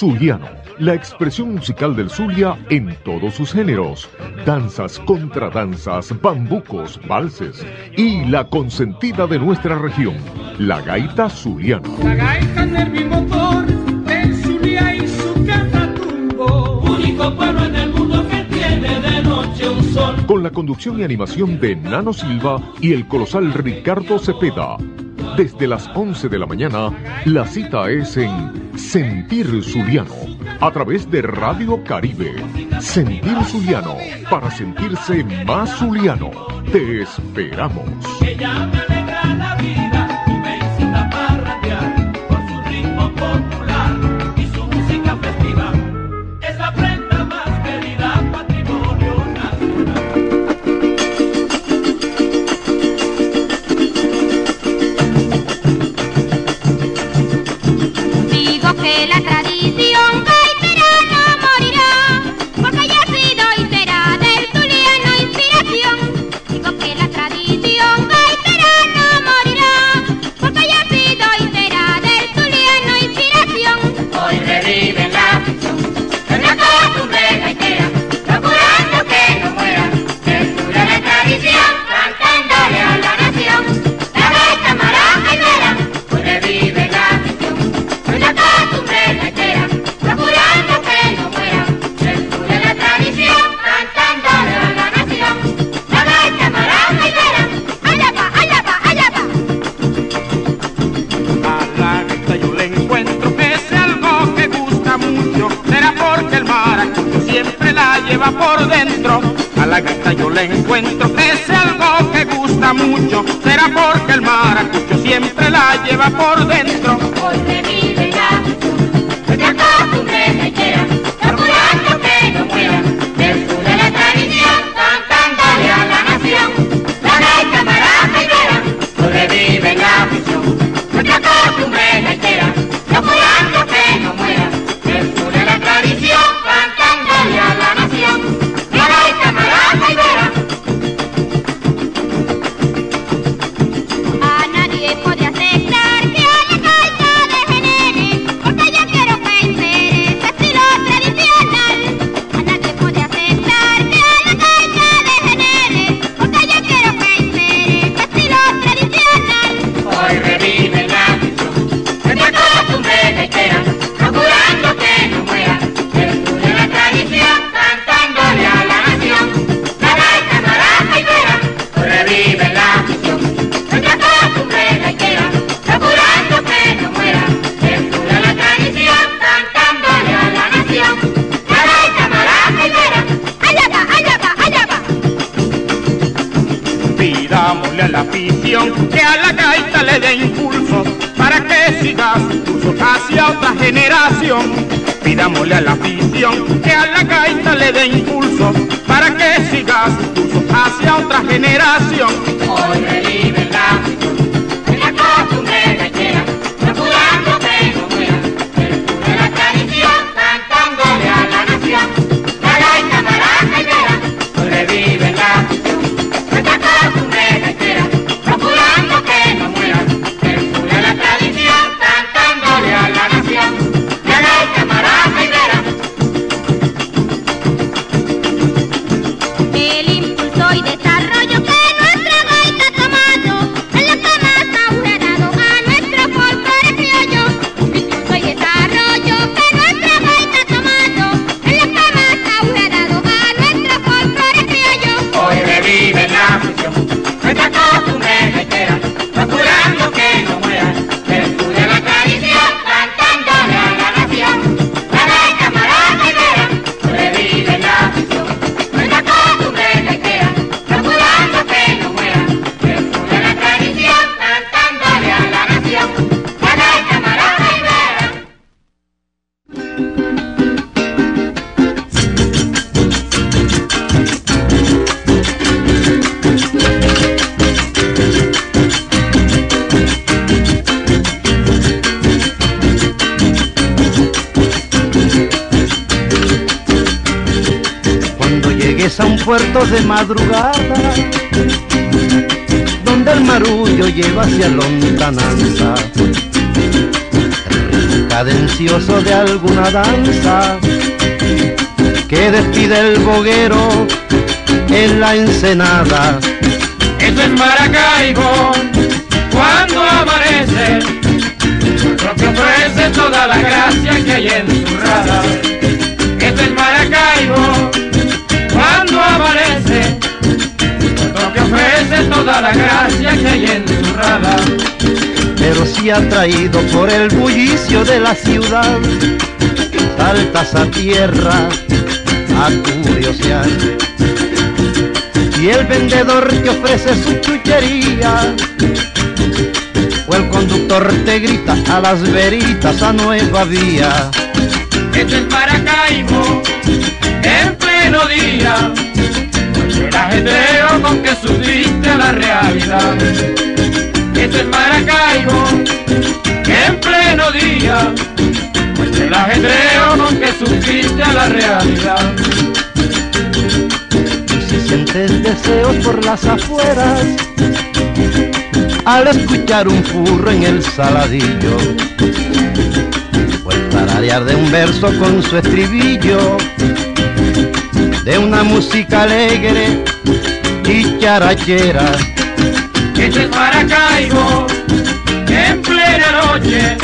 Zuliano, la expresión musical del Zulia en todos sus géneros, danzas, contradanzas, bambucos, valses y la consentida de nuestra región, la gaita zuliana. La gaita del Zulia y su catatumbo, único pueblo en el mundo que tiene de noche un sol. Con la conducción y animación de Nano Silva y el colosal Ricardo Cepeda. Desde las 11 de la mañana, la cita es en Sentir Zuliano a través de Radio Caribe. Sentir Zuliano para sentirse más Zuliano. Te esperamos. mucho, será porque el maracucho siempre la lleva por dentro. Pidámosle a la afición que a la gaita le dé impulso para que siga su curso hacia otra generación. De madrugada, donde el marullo lleva hacia lontananza, cadencioso de alguna danza, que despide el boguero en la ensenada. Eso es Maracaibo, cuando amanece, lo que ofrece toda la gracia que hay en su rada. Toda la gracia que hay en su rada. pero si atraído por el bullicio de la ciudad, saltas a tierra a curiosear. Y el vendedor te ofrece su chuchería, o el conductor te grita a las veritas a nueva vía. Eso es Maracaibo, en pleno día, el ajetreo con que subiste a la realidad. Eso es Maracaibo, en pleno día, el ajetreo con que subiste a la realidad. Y si sientes deseos por las afueras, al escuchar un furro en el saladillo, o el tararear de un verso con su estribillo, de una música alegre y charachera, Eso es Maracaibo, en plena noche,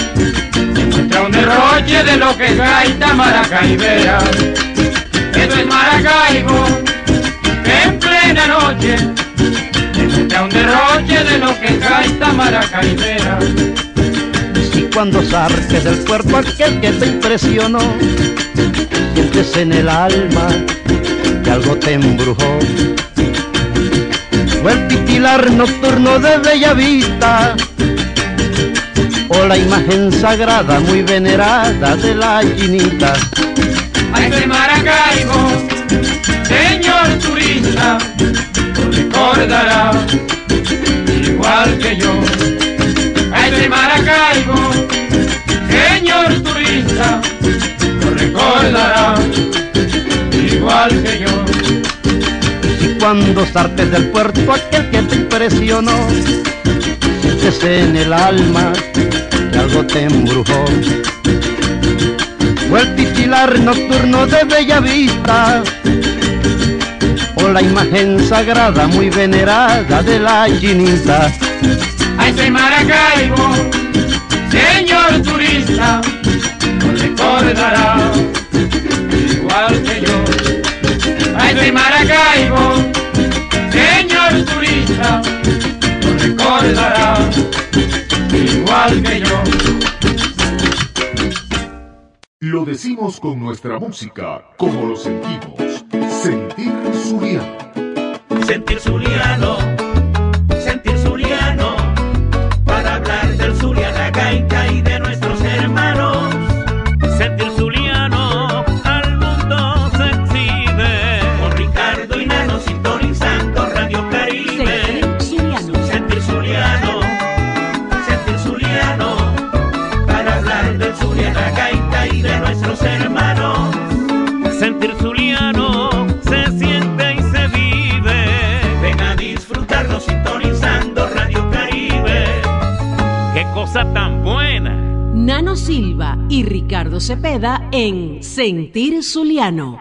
se encuentra un derroche de lo que es gaita maracaibera. Eso es Maracaibo, en plena noche, se encuentra un derroche de lo que es gaita maracaibera. y cuando zarques del cuerpo aquel que te impresionó, sientes en el alma que algo te embrujó. O el titilar nocturno de Bella Vista, o la imagen sagrada muy venerada de la chinita. A ese Maracaibo, señor turista, lo recordará igual que yo. A ese Maracaibo, señor turista, lo recordará igual que yo. Cuando zartes del puerto aquel que te impresionó, sientes en el alma que algo te embrujó. O el titilar nocturno de Bella Vista, o la imagen sagrada muy venerada de la chinita. A ese Maracaibo, señor turista, lo recordará igual que yo. A ese Maracaibo, señor turista, lo recordará igual que yo. Lo decimos con nuestra música, como lo sentimos. Sentir Zuliano. sentir zuliano, Cepeda en Sentir Zuliano.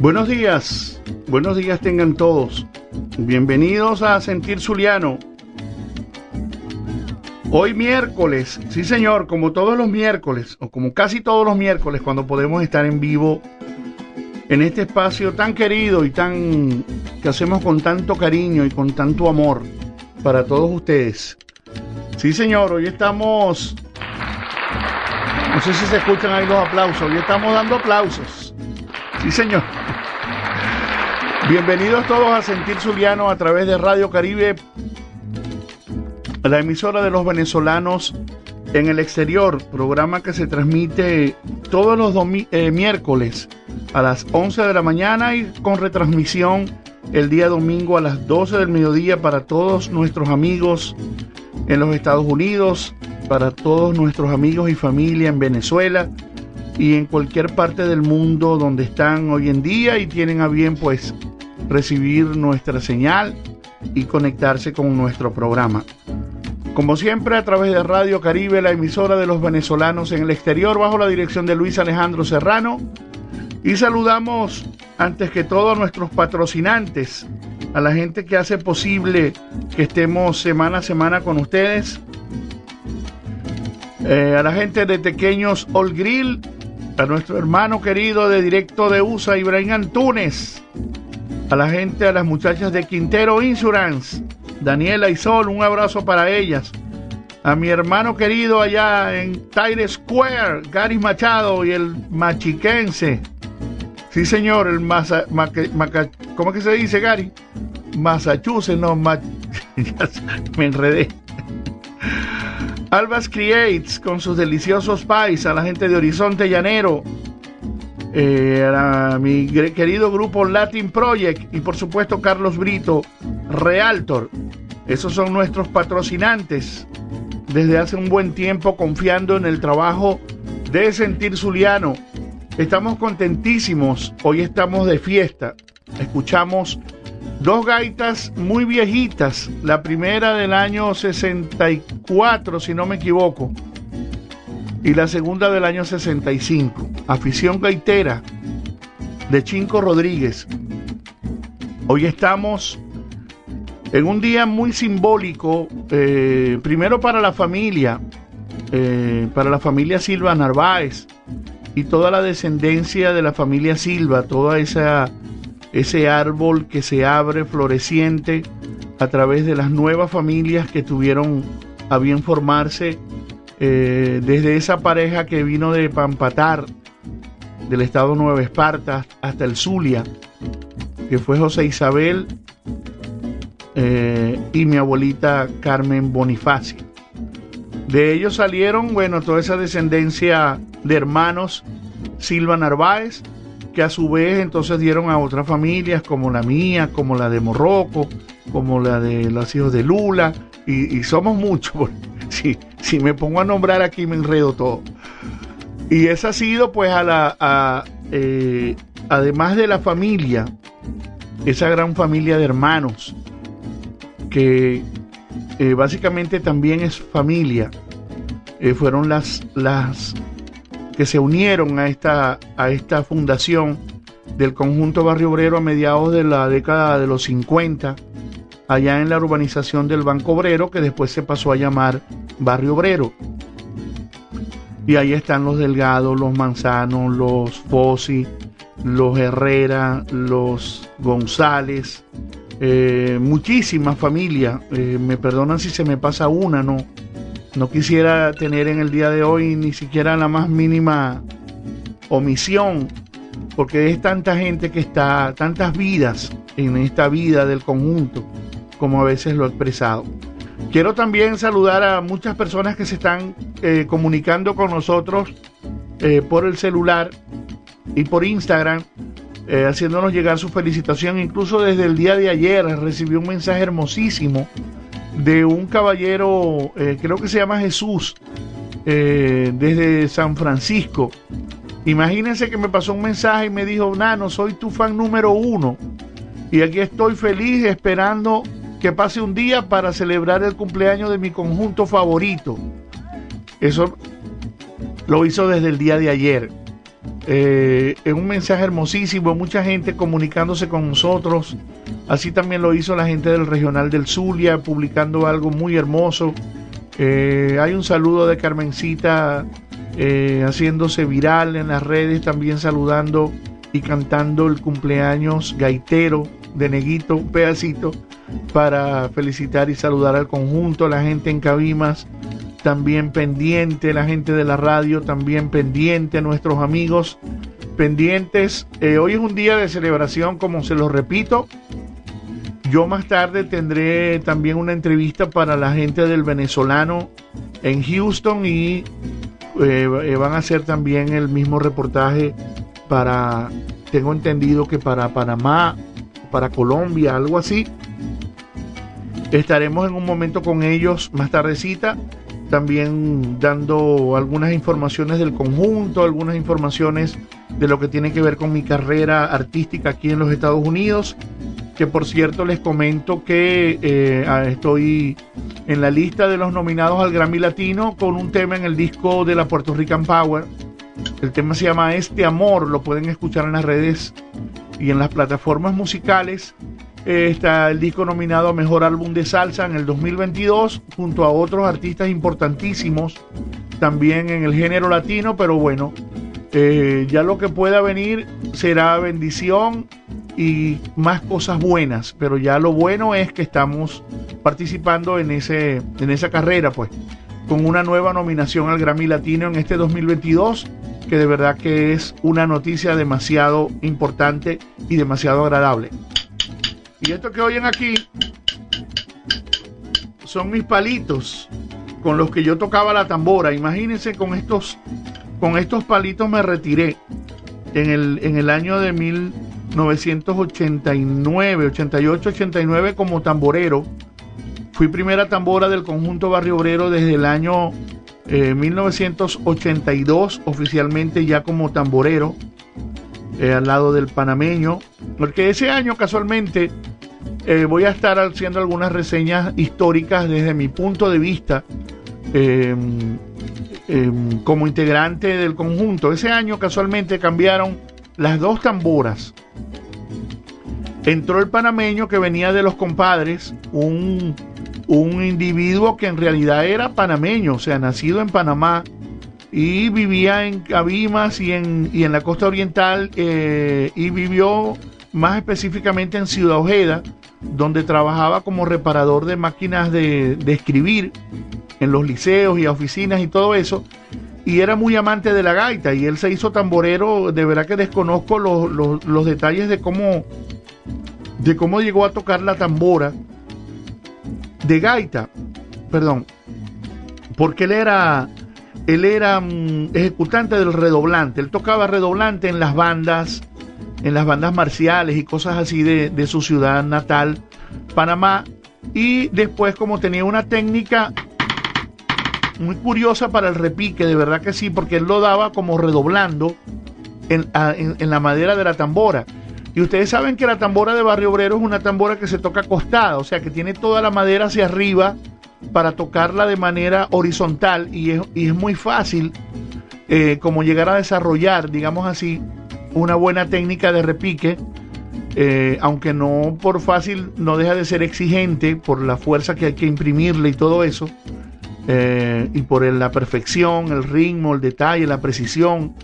Buenos días, buenos días tengan todos. Bienvenidos a Sentir Zuliano. Hoy miércoles, sí señor, como todos los miércoles, o como casi todos los miércoles, cuando podemos estar en vivo en este espacio tan querido y tan que hacemos con tanto cariño y con tanto amor para todos ustedes. Sí, señor, hoy estamos no sé si se escuchan ahí los aplausos, hoy estamos dando aplausos. Sí, señor. Bienvenidos todos a Sentir Zuliano a través de Radio Caribe, la emisora de los venezolanos en el exterior, programa que se transmite todos los eh, miércoles a las 11 de la mañana y con retransmisión el día domingo a las 12 del mediodía para todos nuestros amigos en los Estados Unidos, para todos nuestros amigos y familia en Venezuela y en cualquier parte del mundo donde están hoy en día y tienen a bien pues recibir nuestra señal y conectarse con nuestro programa. Como siempre, a través de Radio Caribe, la emisora de los venezolanos en el exterior, bajo la dirección de Luis Alejandro Serrano. Y saludamos antes que todo a nuestros patrocinantes, a la gente que hace posible que estemos semana a semana con ustedes, eh, a la gente de Pequeños All Grill, a nuestro hermano querido de Directo de USA, Ibrahim Antunes, a la gente, a las muchachas de Quintero Insurance, Daniela y Sol, un abrazo para ellas. A mi hermano querido allá en Tire Square, Gary Machado y el machiquense. Sí, señor, el Masa, ¿cómo es que se dice, Gary? Massachusetts, no, me enredé. Albas Creates con sus deliciosos pies a la gente de Horizonte Llanero, eh, a mi querido grupo Latin Project y por supuesto Carlos Brito, Realtor. Esos son nuestros patrocinantes desde hace un buen tiempo confiando en el trabajo de Sentir Zuliano. Estamos contentísimos, hoy estamos de fiesta. Escuchamos dos gaitas muy viejitas, la primera del año 64, si no me equivoco y la segunda del año 65, Afición Gaitera de Chinco Rodríguez. Hoy estamos en un día muy simbólico, eh, primero para la familia, eh, para la familia Silva Narváez y toda la descendencia de la familia Silva, esa ese árbol que se abre floreciente a través de las nuevas familias que tuvieron a bien formarse eh, desde esa pareja que vino de Pampatar, del estado Nueva Esparta, hasta el Zulia, que fue José Isabel eh, y mi abuelita Carmen Bonifacio. De ellos salieron, bueno, toda esa descendencia de hermanos Silva Narváez, que a su vez entonces dieron a otras familias como la mía, como la de Morroco, como la de los hijos de Lula, y, somos muchos, sí, si me pongo a nombrar aquí me enredo todo. Y esa ha sido pues a la, eh, además de la familia, esa gran familia de hermanos, que eh, básicamente también es familia, eh, fueron las, las que se unieron a esta, a esta fundación del conjunto Barrio Obrero a mediados de la década de los 50 allá en la urbanización del Banco Obrero, que después se pasó a llamar Barrio Obrero. Y ahí están los Delgados, los Manzanos, los Fossi, los Herrera, los González, eh, muchísimas familias. Eh, me perdonan si se me pasa una, no. No quisiera tener en el día de hoy ni siquiera la más mínima omisión, porque es tanta gente que está, tantas vidas en esta vida del conjunto como a veces lo he expresado. Quiero también saludar a muchas personas que se están eh, comunicando con nosotros por el celular y por Instagram, eh, haciéndonos llegar su felicitación. Incluso desde el día de ayer recibí un mensaje hermosísimo de un caballero, creo que se llama Jesús, desde San Francisco. Imagínense que me pasó un mensaje y me dijo, Nano, soy tu fan número uno. Y aquí estoy feliz esperando que pase un día para celebrar el cumpleaños de mi conjunto favorito. Eso lo hizo desde el día de ayer. Eh, en un mensaje hermosísimo, mucha gente comunicándose con nosotros. Así también lo hizo la gente del Regional del Zulia, publicando algo muy hermoso. Eh, hay un saludo de Carmencita eh, haciéndose viral en las redes, también saludando y cantando el cumpleaños gaitero de Neguito, un pedacito para felicitar y saludar al conjunto, la gente en Cabimas también pendiente, la gente de la radio también pendiente, nuestros amigos pendientes. Eh, hoy es un día de celebración, como se lo repito. Yo más tarde tendré también una entrevista para la gente del venezolano en Houston y eh, eh, van a hacer también el mismo reportaje para, tengo entendido que para Panamá, para Colombia, algo así. Estaremos en un momento con ellos más tardecita también dando algunas informaciones del conjunto, algunas informaciones de lo que tiene que ver con mi carrera artística aquí en los Estados Unidos, que por cierto les comento que eh, ah, estoy en la lista de los nominados al Grammy Latino con un tema en el disco de la Puerto Rican Power. El tema se llama Este Amor, lo pueden escuchar en las redes y en las plataformas musicales está el disco nominado a Mejor Álbum de Salsa en el 2022 junto a otros artistas importantísimos también en el género latino, pero bueno, eh, ya lo que pueda venir será bendición y más cosas buenas, pero ya lo bueno es que estamos participando en, ese, en esa carrera, pues, con una nueva nominación al Grammy Latino en este 2022, que de verdad que es una noticia demasiado importante y demasiado agradable. Y esto que oyen aquí son mis palitos con los que yo tocaba la tambora. Imagínense con estos, con estos palitos me retiré en el, en el año de 1989, 88, 89 como tamborero. Fui primera tambora del conjunto Barrio Obrero desde el año 1982, eh, oficialmente ya como tamborero. Eh, al lado del panameño, porque ese año casualmente eh, voy a estar haciendo algunas reseñas históricas desde mi punto de vista em, em, como integrante del conjunto. Ese año casualmente cambiaron las dos tamboras. Entró el panameño que venía de los compadres, un, un individuo que en realidad era panameño, o sea, nacido en Panamá, y vivía en Cabimas y en, y en la costa oriental eh, y vivió más específicamente en Ciudad Ojeda, donde trabajaba como reparador de máquinas de, escribir en los liceos y oficinas y todo eso. Y era muy amante de la gaita y él se hizo tamborero. De verdad que desconozco los, los, los detalles de cómo, de cómo llegó a tocar la tambora de gaita. Perdón. Porque él era él era mm, ejecutante del redoblante, él tocaba redoblante en las bandas, en las bandas marciales y cosas así de, su ciudad natal, Panamá, y después como tenía una técnica muy curiosa para el repique, de verdad que sí, porque él lo daba como redoblando en, en, la madera de la tambora. Y ustedes saben que la tambora de Barrio Obrero es una tambora que se toca acostada, o sea que tiene toda la madera hacia arriba para tocarla de manera horizontal y es, muy fácil eh, como llegar a desarrollar, digamos así, una buena técnica de repique, eh, aunque no por fácil, no deja de ser exigente por la fuerza que hay que imprimirle y todo eso, eh, y por la perfección, el ritmo, el detalle, la precisión.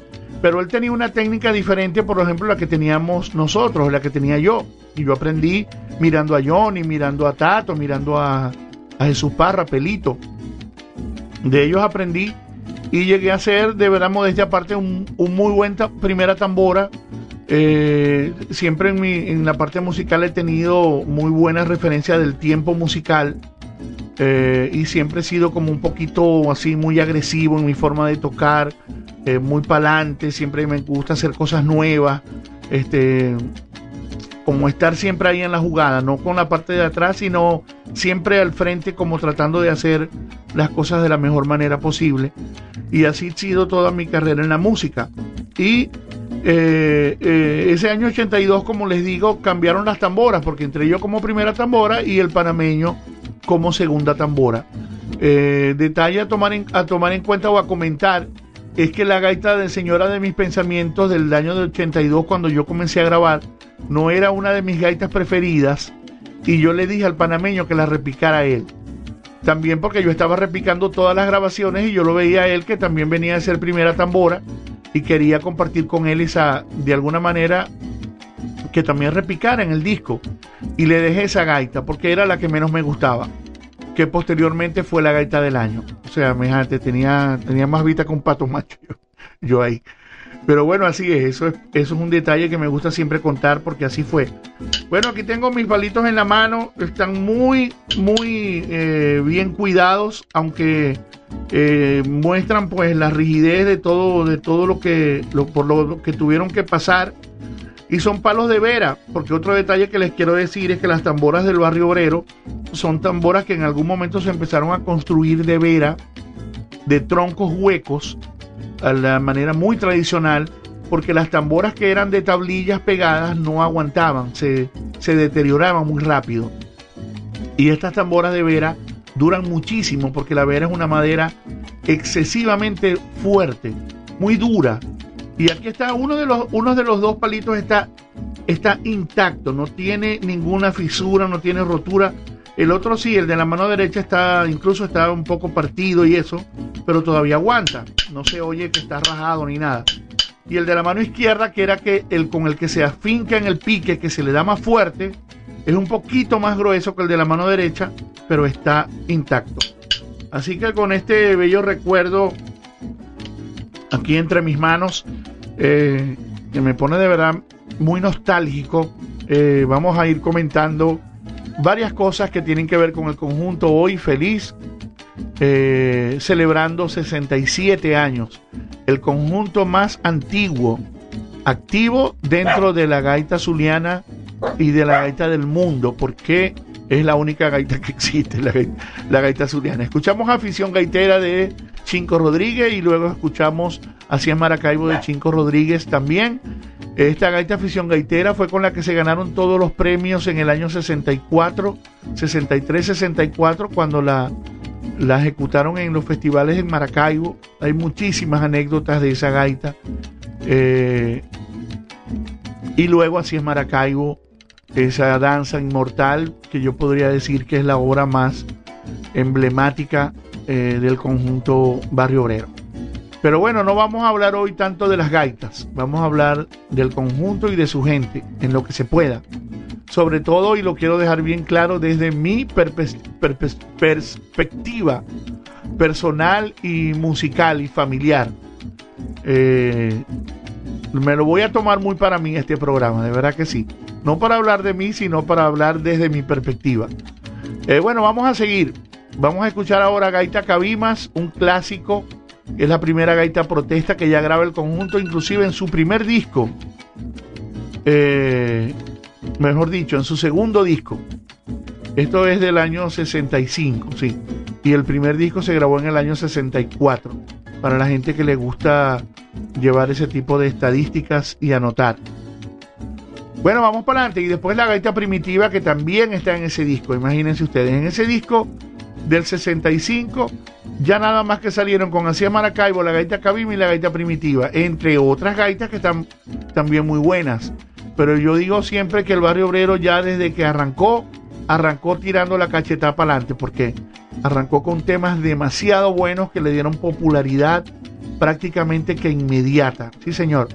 Pero él tenía una técnica diferente, por ejemplo, la que teníamos nosotros, la que tenía yo. Y yo aprendí mirando a Johnny, mirando a Tato, mirando a, a Jesús Parra, Pelito. De ellos aprendí y llegué a ser, de verdad, modestia aparte, un, muy buen primera tambora. Eh, siempre en, mi, en la parte musical he tenido muy buena referencia del tiempo musical. Eh, y siempre he sido como un poquito así muy agresivo en mi forma de tocar, eh, muy pa'lante, siempre me gusta hacer cosas nuevas, este, como estar siempre ahí en la jugada, no con la parte de atrás, sino siempre al frente como tratando de hacer las cosas de la mejor manera posible. Y así ha sido toda mi carrera en la música. Y eh, eh, ese año 82, como les digo, cambiaron las tamboras, porque entré yo como primera tambora y el panameño como segunda tambora. Eh, detalle tomar, a tomar en cuenta o a comentar es que la gaita de Señora de mis Pensamientos del año de 82, cuando yo comencé a grabar, no era una de mis gaitas preferidas y yo le dije al panameño que la repicara él. También porque yo estaba repicando todas las grabaciones y yo lo veía a él que también venía a ser primera tambora y quería compartir con él esa, de alguna manera, que también repicara en el disco. Y le dejé esa gaita porque era la que menos me gustaba, que posteriormente fue la gaita del año. O sea, fíjate, tenía, tenía más que un pato macho yo, ahí. Pero bueno, así es eso, es, eso es un detalle que me gusta siempre contar porque así fue. Bueno, aquí tengo mis palitos en la mano, están muy, muy eh, bien cuidados, aunque eh, muestran pues la rigidez de todo, de todo lo que, por lo que tuvieron que pasar. Y son palos de vera, porque otro detalle que les quiero decir es que las tamboras del barrio obrero son tamboras que en algún momento se empezaron a construir de vera, de troncos huecos, a la manera muy tradicional, porque las tamboras que eran de tablillas pegadas no aguantaban, se, se deterioraban muy rápido. Y estas tamboras de vera duran muchísimo porque la vera es una madera excesivamente fuerte, muy dura. Y aquí está uno de los, de los dos palitos está, está intacto, no tiene ninguna fisura, no tiene rotura. El otro sí, el de la mano derecha está, incluso está un poco partido y eso, pero todavía aguanta. No se oye que está rajado ni nada. Y el de la mano izquierda, que era que el con el que se afinca en el pique, que se le da más fuerte, es un poquito más grueso que el de la mano derecha, pero está intacto. Así que con este bello recuerdo aquí entre mis manos, eh, que me pone de verdad muy nostálgico, eh, vamos a ir comentando varias cosas que tienen que ver con el conjunto hoy feliz, eh, celebrando 67 años, el conjunto más antiguo, activo dentro de la gaita zuliana y de la gaita del mundo, porque es la única gaita que existe, la gaita, la gaita zuliana. Escuchamos afición gaitera de Chinco Rodríguez y luego escuchamos Así es Maracaibo de Chinco Rodríguez también. Esta gaita afición gaitera fue con la que se ganaron todos los premios en el año 64, 63, 64, cuando la, la ejecutaron en los festivales en Maracaibo. Hay muchísimas anécdotas de esa gaita. Eh, y luego Así es Maracaibo, esa danza inmortal que yo podría decir que es la obra más emblemática eh, del conjunto Barrio Obrero. Pero bueno, no vamos a hablar hoy tanto de las gaitas, vamos a hablar del conjunto y de su gente, en lo que se pueda. Sobre todo, y lo quiero dejar bien claro desde mi perspectiva personal y musical y familiar. Eh, me lo voy a tomar muy para mí este programa, de verdad que sí. No para hablar de mí, sino para hablar desde mi perspectiva. Eh, bueno, vamos a seguir. Vamos a escuchar ahora Gaita Cabimas, un clásico. Es la primera gaita protesta que ya graba el conjunto, inclusive en su primer disco. Eh, mejor dicho, en su segundo disco. Esto es del año 65, sí. Y el primer disco se grabó en el año 64. Para la gente que le gusta llevar ese tipo de estadísticas y anotar. Bueno, vamos para adelante. Y después la gaita primitiva que también está en ese disco. Imagínense ustedes, en ese disco del 65, ya nada más que salieron con Hacía Maracaibo, la gaita Cabima y la gaita primitiva, entre otras gaitas que están también muy buenas. Pero yo digo siempre que el barrio obrero ya desde que arrancó, arrancó tirando la cachetada para adelante, porque arrancó con temas demasiado buenos que le dieron popularidad prácticamente que inmediata. Sí, señor.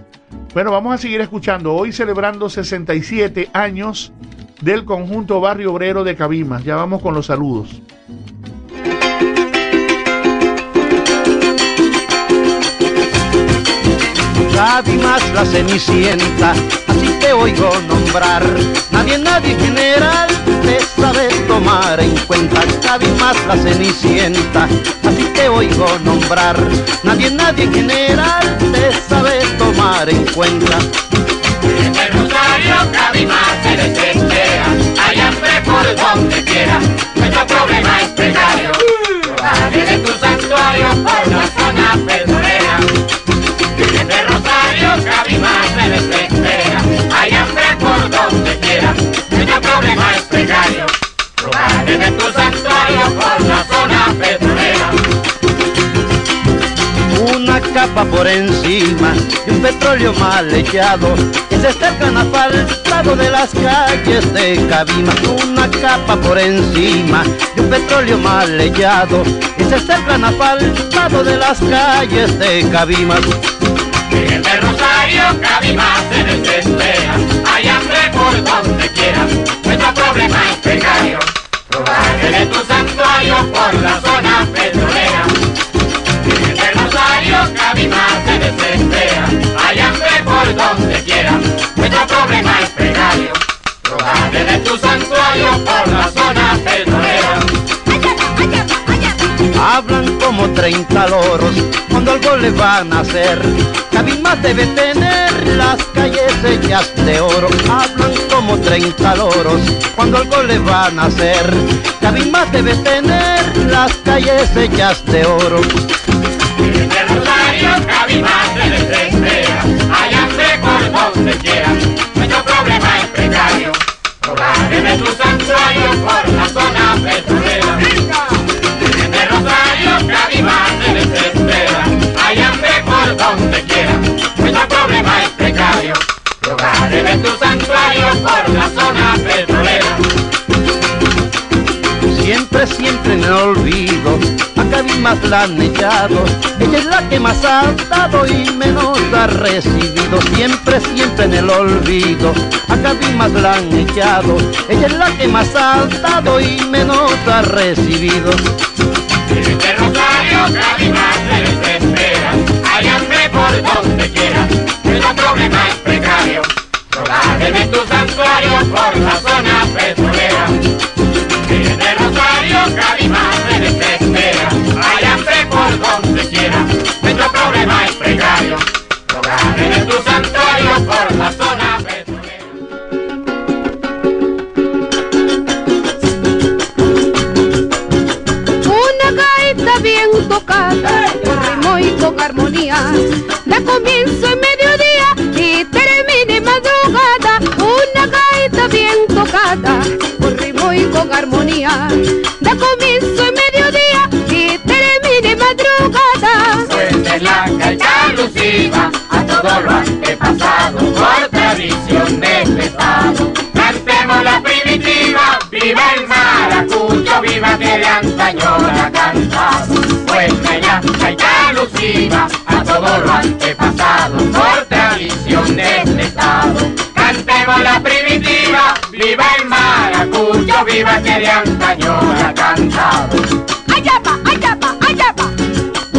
Bueno, vamos a seguir escuchando. Hoy celebrando 67 años del conjunto Barrio Obrero de Cabimas. Ya vamos con los saludos. Cabimas la cenicienta, así te oigo nombrar. Nadie, nadie general te sabe tomar en cuenta. Cabimas la cenicienta, así te oigo nombrar. Nadie, nadie general te sabe tomar en cuenta. En el Rosario Cabimás se desespera, hay hambre por donde quiera, nuestro problema es precario. en estos santuarios por la zona petrolera. Una capa por encima de un petróleo mal echado que se acercan asfaltado de las calles de Cabima. Una capa por encima de un petróleo mal echado que se acercan asfaltado de las calles de Cabima. En el Rosario Cabima se desespera, hay hambre por donde quiera, nuestro problema por la zona petrolera. En el Rosario, Cabima se desespera. Hay hambre por donde quiera. Nuestro problema es precario. Robarle de tu santuario por la zona petrolera. Hablan como 30 loros cuando algo le van a hacer. Cabima debe tener las calles hechas de oro. Hablan como 30 loros cuando algo le van a hacer. Cabima debe tener las calles hechas de oro. En Rosario, Cabima se desespera. Hay hambre por donde quiera. Nuestro problema es precario. Robarle de tu santuario por la zona petrolera. Robarle de tu santuario por la zona petrolera. Siempre, siempre en el olvido, a Cabima la han echado. Ella es la que más ha dado y menos ha recibido. Siempre, siempre en el olvido, a Cabima la han echado. Ella es la que más ha dado y menos ha recibido. En el Rosario, Cabima se desespera. Hay hambre por donde quiera. Nuestro problema es precario. Por la zona petrolera. En el Rosario, Cabima se desespera. Hay hambre por donde quiera. Nuestro problema es precario. Robarle de tu santuario por la zona petrolera. Una gaita bien tocada, con ritmo y con armonía, da comienzo y con armonía, da comienzo en mediodía y termina en madrugada. Suene la gaita alusiva a todo lo antepasado por tradición de este estado. Cantemos la primitiva, viva el maracucho, viva que de antaño la cantado. Suene la gaita alusiva a todo lo antepasado por tradición de este estado. Cantemos la primitiva, viva el maracucho, viva que de antaño la cantado. Va, allá va.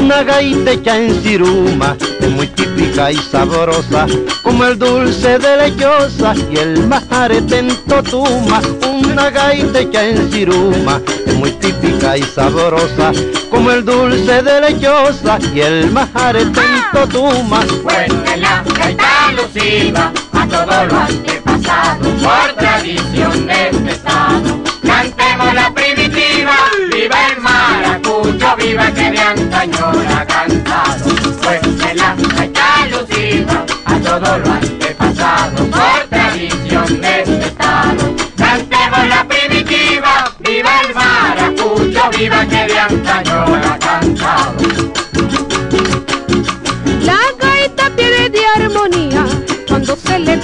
Una gaita hecha en ciruma, es muy típica y sabrosa, como el dulce de lechosa y el majarete en totuma. Una gaita hecha en ciruma, es muy típica y sabrosa, como el dulce de lechosa y el majarete en totuma. Suene la gaita alusiva todo lo antepasado por tradición de este estado. Cantemos la primitiva, viva el maracucho, viva que de antaño la cantado. Suene la gaita alusiva a todo lo antepasado por tradición de este estado. Cantemos la primitiva, viva el maracucho, viva que de antaño la cantado.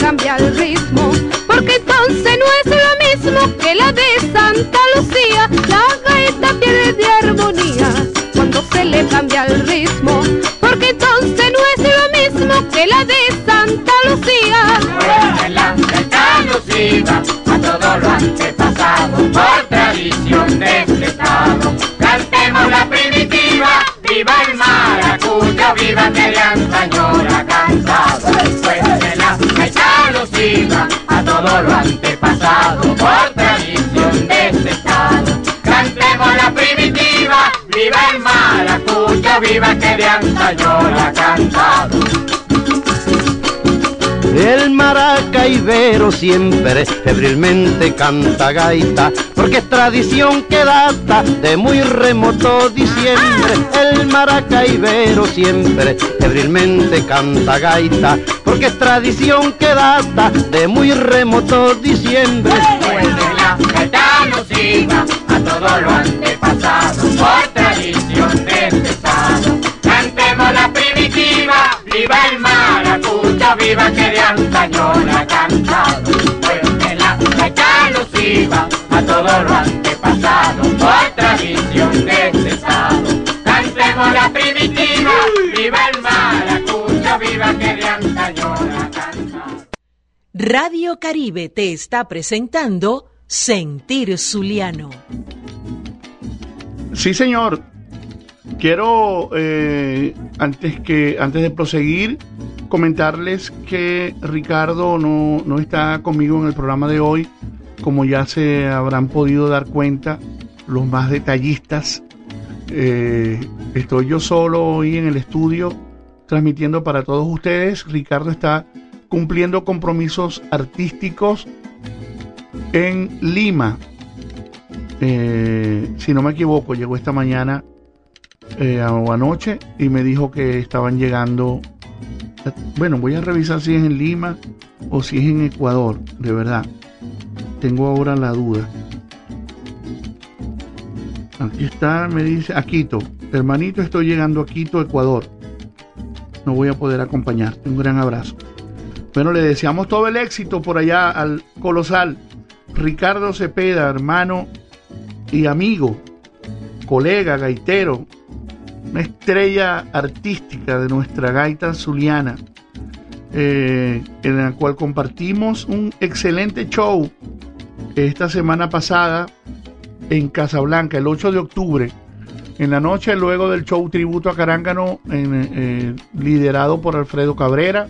Cambia el ritmo, porque entonces no es lo mismo que la de lo antepasado por tradición de este estado. Cantemos la primitiva, viva el maracucho, viva que de antaño la cantado. El maraca ibero siempre febrilmente canta gaita, porque es tradición que data de muy remoto diciembre. El maraca ibero siempre febrilmente canta gaita, porque es tradición que data de muy remoto diciembre. Suene la la viva que de antaño la ha cantado, cuéntela, la alusiva a todo lo antepasado, por tradición de este estado. Cantemos la primitiva, viva el maracucho, viva que de antaño la cantado. Radio Caribe te está presentando Sentir Zuliano. Sí, señor. Quiero, eh, antes, que, antes de proseguir, comentarles que Ricardo no, no está conmigo en el programa de hoy. Como ya se habrán podido dar cuenta, los más detallistas, eh, estoy yo solo hoy en el estudio transmitiendo para todos ustedes. Ricardo está cumpliendo compromisos artísticos en Lima. Eh, si no me equivoco, llegó esta mañana eh, o anoche y me dijo que estaban llegando. Bueno, voy a revisar si es en Lima o si es en Ecuador, de verdad. Tengo ahora la duda. Aquí está, me dice, a Quito. Hermanito, estoy llegando a Quito, Ecuador. No voy a poder acompañarte. Un gran abrazo. Bueno, le deseamos todo el éxito por allá al colosal Ricardo Cepeda, hermano y amigo, colega, gaitero, una estrella artística de nuestra gaita zuliana, eh, en la cual compartimos un excelente show esta semana pasada en Casablanca, el 8 de octubre, en la noche luego del show tributo a Carángano, en, eh, liderado por Alfredo Cabrera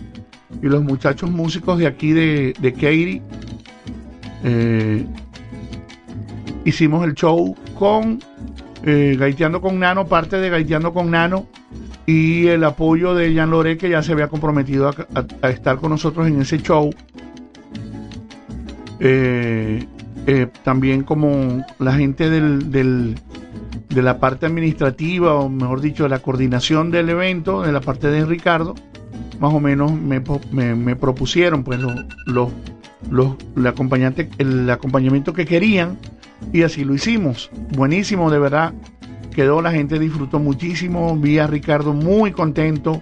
y los muchachos músicos de aquí de, de. Eh, hicimos el show con eh, Gaiteando con Nano, parte de Gaiteando con Nano y el apoyo de Jean Loré que ya se había comprometido a, estar con nosotros en ese show. Eh, eh, también como la gente de la parte administrativa, o mejor dicho, de la coordinación del evento, de la parte de Ricardo, más o menos me, propusieron pues los, los, los- el acompañamiento que querían y así lo hicimos. Buenísimo, de verdad. Quedó, la gente disfrutó muchísimo. Vi a Ricardo muy contento,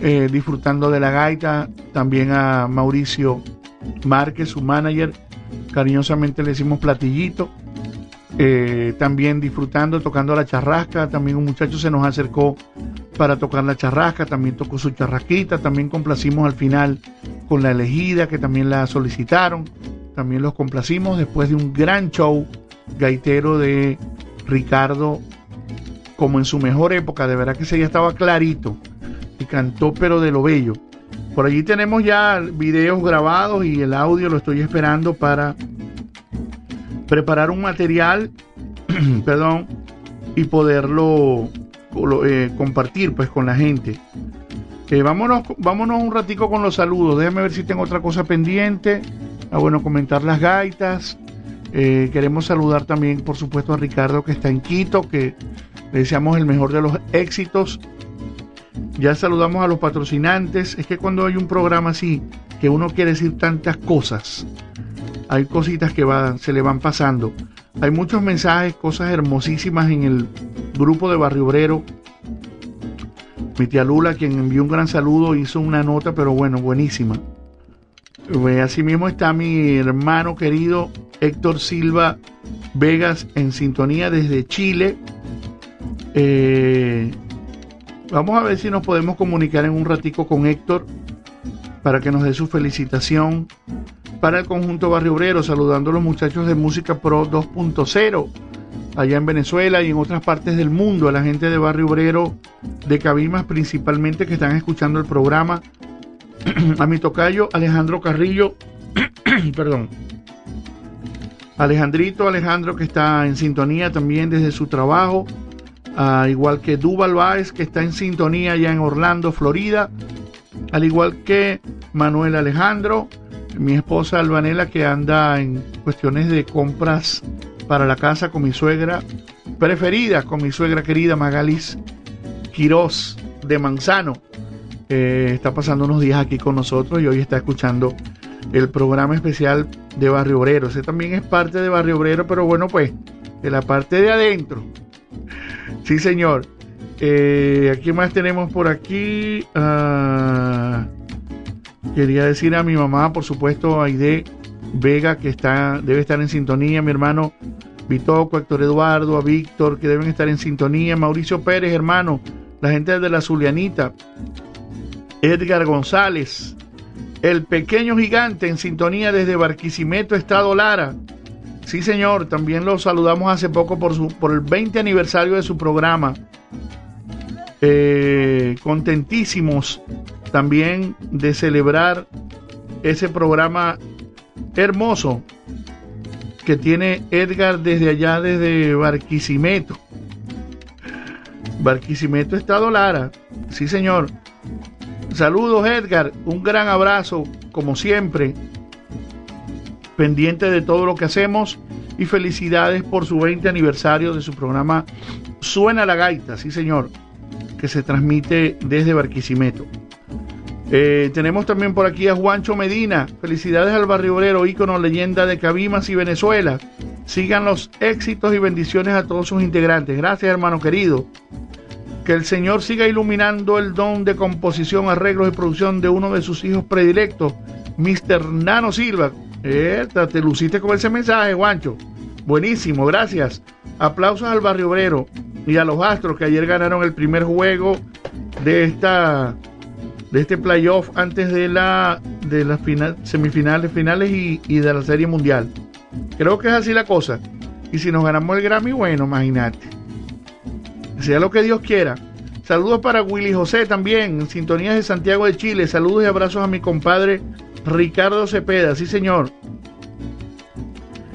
eh, disfrutando de la gaita. También a Mauricio Márquez, su manager. Cariñosamente le decimos platillito. Eh, también disfrutando, tocando la charrasca. También un muchacho se nos acercó para tocar la charrasca. También tocó su charrasquita. También complacimos al final con la elegida, que también la solicitaron. También los complacimos después de un gran show gaitero de Ricardo, como en su mejor época. De verdad que ese día estaba clarito y cantó, pero de lo bello. Por allí tenemos ya videos grabados y el audio lo estoy esperando para preparar un material, perdón, y poderlo eh, compartir pues con la gente. Eh, vámonos, vámonos un ratico con los saludos. Déjame ver si tengo otra cosa pendiente. Ah, bueno, comentar las gaitas. Eh, queremos saludar también, por supuesto, a Ricardo que está en Quito, que deseamos el mejor de los éxitos. Ya saludamos a los patrocinantes. Es que cuando hay un programa así, que uno quiere decir tantas cosas, hay cositas que se le van pasando. Hay muchos mensajes, cosas hermosísimas en el grupo de Barrio Obrero. Mi tía Lula, quien envió un gran saludo, hizo una nota, pero bueno, buenísima. Eh, Asimismo está mi hermano querido Héctor Silva Vegas en sintonía desde Chile. Eh, vamos a ver si nos podemos comunicar en un ratico con Héctor para que nos dé su felicitación para el conjunto Barrio Obrero, saludando a los muchachos de Música Pro 2.0 allá en Venezuela y en otras partes del mundo, a la gente de Barrio Obrero, de Cabimas principalmente que están escuchando el programa, a mi tocayo Alejandro Carrillo, perdón, Alejandrito Alejandro que está en sintonía también desde su trabajo, ah, igual que Duval Baez que está en sintonía allá en Orlando, Florida, al igual que Manuel Alejandro, mi esposa Albanela que anda en cuestiones de compras para la casa con mi suegra preferida, con mi suegra querida Magalis Quirós de Manzano. Eh, está pasando unos días aquí con nosotros y hoy está escuchando el programa especial de Barrio Obrero. Ese también es parte de Barrio Obrero, pero bueno, pues, de la parte de adentro. Sí, señor. Eh, ¿Aquí más tenemos por aquí? Ah, quería decir a mi mamá, por supuesto, Aide Vega, que está, debe estar en sintonía, mi hermano Vitoco, Héctor Eduardo, a Víctor, que deben estar en sintonía, Mauricio Pérez, hermano, la gente de la Zulianita, Edgar González, el pequeño gigante en sintonía desde Barquisimeto, Estado Lara. Sí, señor, también lo saludamos hace poco por, su, por el 20 aniversario de su programa. Eh, contentísimos también de celebrar ese programa hermoso que tiene Edgar desde allá, desde Barquisimeto. Barquisimeto, Estado Lara. Sí, señor. Saludos, Edgar. Un gran abrazo, como siempre. Pendiente de todo lo que hacemos y felicidades por su 20 aniversario de su programa Suena la Gaita, sí, señor, que se transmite desde Barquisimeto. Eh, tenemos también por aquí a Juancho Medina. Felicidades al barrio obrero, ícono, leyenda de Cabimas y Venezuela. Sigan los éxitos y bendiciones a todos sus integrantes. Gracias, hermano querido. Que el Señor siga iluminando el don de composición, arreglos y producción de uno de sus hijos predilectos, Mr. Nano Silva. Esta, te luciste con ese mensaje, Juancho. Buenísimo, gracias. Aplausos al barrio obrero y a los Astros que ayer ganaron el primer juego de esta de este playoff antes de la de las final, semifinales finales y, y de la serie mundial. Creo que es así la cosa. Y si nos ganamos el Grammy, bueno, imagínate. Sea lo que Dios quiera. Saludos para Willy José también, sintonías de Santiago de Chile. Saludos y abrazos a mi compadre Ricardo Cepeda. Sí, señor.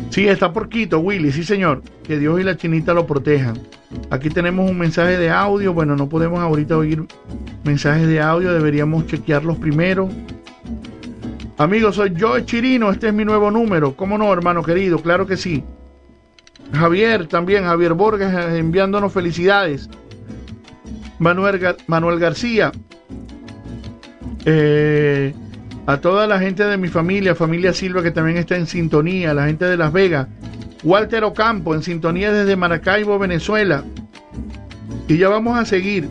Sí, está por Quito, Willy. Sí, señor. Que Dios y la chinita lo protejan. Aquí tenemos un mensaje de audio. Bueno, no podemos ahorita oír mensajes de audio. Deberíamos chequearlos primero. Amigos, soy yo, Chirino. Este es mi nuevo número. ¿Cómo no, hermano querido? Claro que sí. Javier también, Javier Borges eh, enviándonos felicidades. Manuel, Manuel García. Eh, a toda la gente de mi familia, familia Silva que también está en sintonía, la gente de Las Vegas. Walter Ocampo en sintonía desde Maracaibo, Venezuela. Y ya vamos a seguir.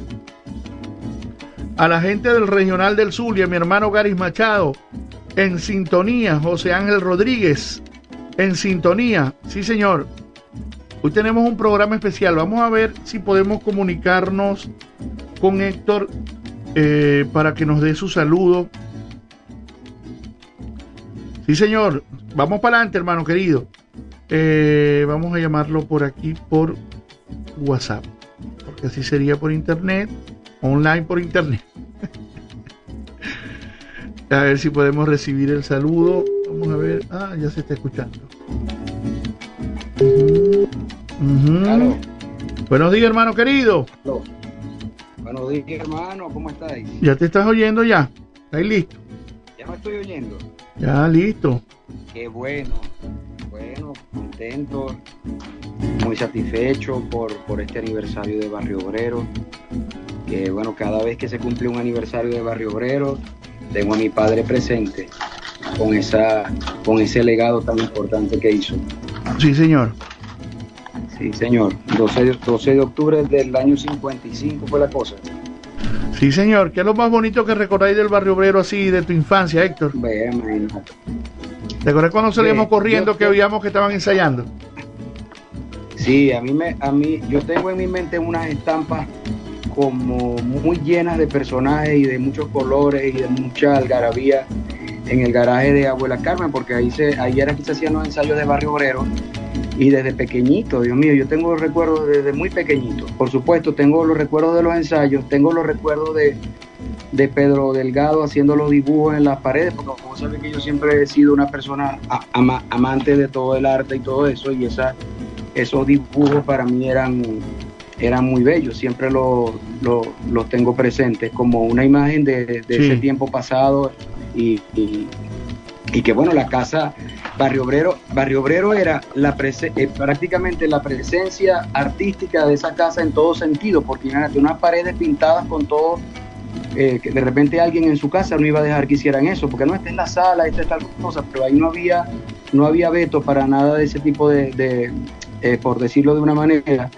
A la gente del Regional del Zulia, mi hermano Garis Machado, en sintonía, José Ángel Rodríguez, en sintonía, sí señor. Hoy tenemos un programa especial. Vamos a ver si podemos comunicarnos con Héctor eh, para que nos dé su saludo. Sí, señor. Vamos para adelante, hermano querido. Eh, vamos a llamarlo por aquí por WhatsApp. Porque así sería por internet. Online por internet. a ver si podemos recibir el saludo. Vamos a ver. Ah, ya se está escuchando. Buenos días, hermano querido. Buenos días, hermano, ¿cómo estáis? ¿Ya te estás oyendo ya? ¿Estás listo? Ya me estoy oyendo. Ya, listo. Qué bueno. Bueno, contento, muy satisfecho por, por este aniversario de Barrio Obrero. Que bueno, cada vez que se cumple un aniversario de Barrio Obrero, tengo a mi padre presente con, esa, con ese legado tan importante que hizo. Sí, señor. Sí, señor. 12 de, 12 de octubre del año 55 fue la cosa. Sí, señor. ¿Qué es lo más bonito que recordáis del barrio obrero así de tu infancia, Héctor? Imagínate. ¿Te acuerdas cuando salíamos corriendo yo- que oíamos que estaban ensayando? Sí, a mí me, a mí, yo tengo en mi mente unas estampas como muy llenas de personajes y de muchos colores y de mucha algarabía en el garaje de Abuela Carmen, porque ahí se, ahí era que se hacían los ensayos de Barrio Obrero. Y desde pequeñito, Dios mío, yo tengo los recuerdos desde muy pequeñito. Por supuesto, tengo los recuerdos de los ensayos, tengo los recuerdos de, de Pedro Delgado haciendo los dibujos en las paredes, porque como saben que yo siempre he sido una persona ama- amante de todo el arte y todo eso, y esa, esos dibujos para mí eran, eran muy bellos, siempre lo- lo- los tengo presentes como una imagen de, de Sí. ese tiempo pasado y, y- que bueno, la casa Barrio Obrero, Barrio Obrero era la eh, prácticamente la presencia artística de esa casa en todo sentido, porque imagínate unas paredes pintadas con todo eh, que de repente alguien en su casa no iba a dejar que hicieran eso, porque no esta es la sala, esta es tal cosa, pero ahí no había, no había veto para nada de ese tipo de, de, eh, por decirlo de una manera,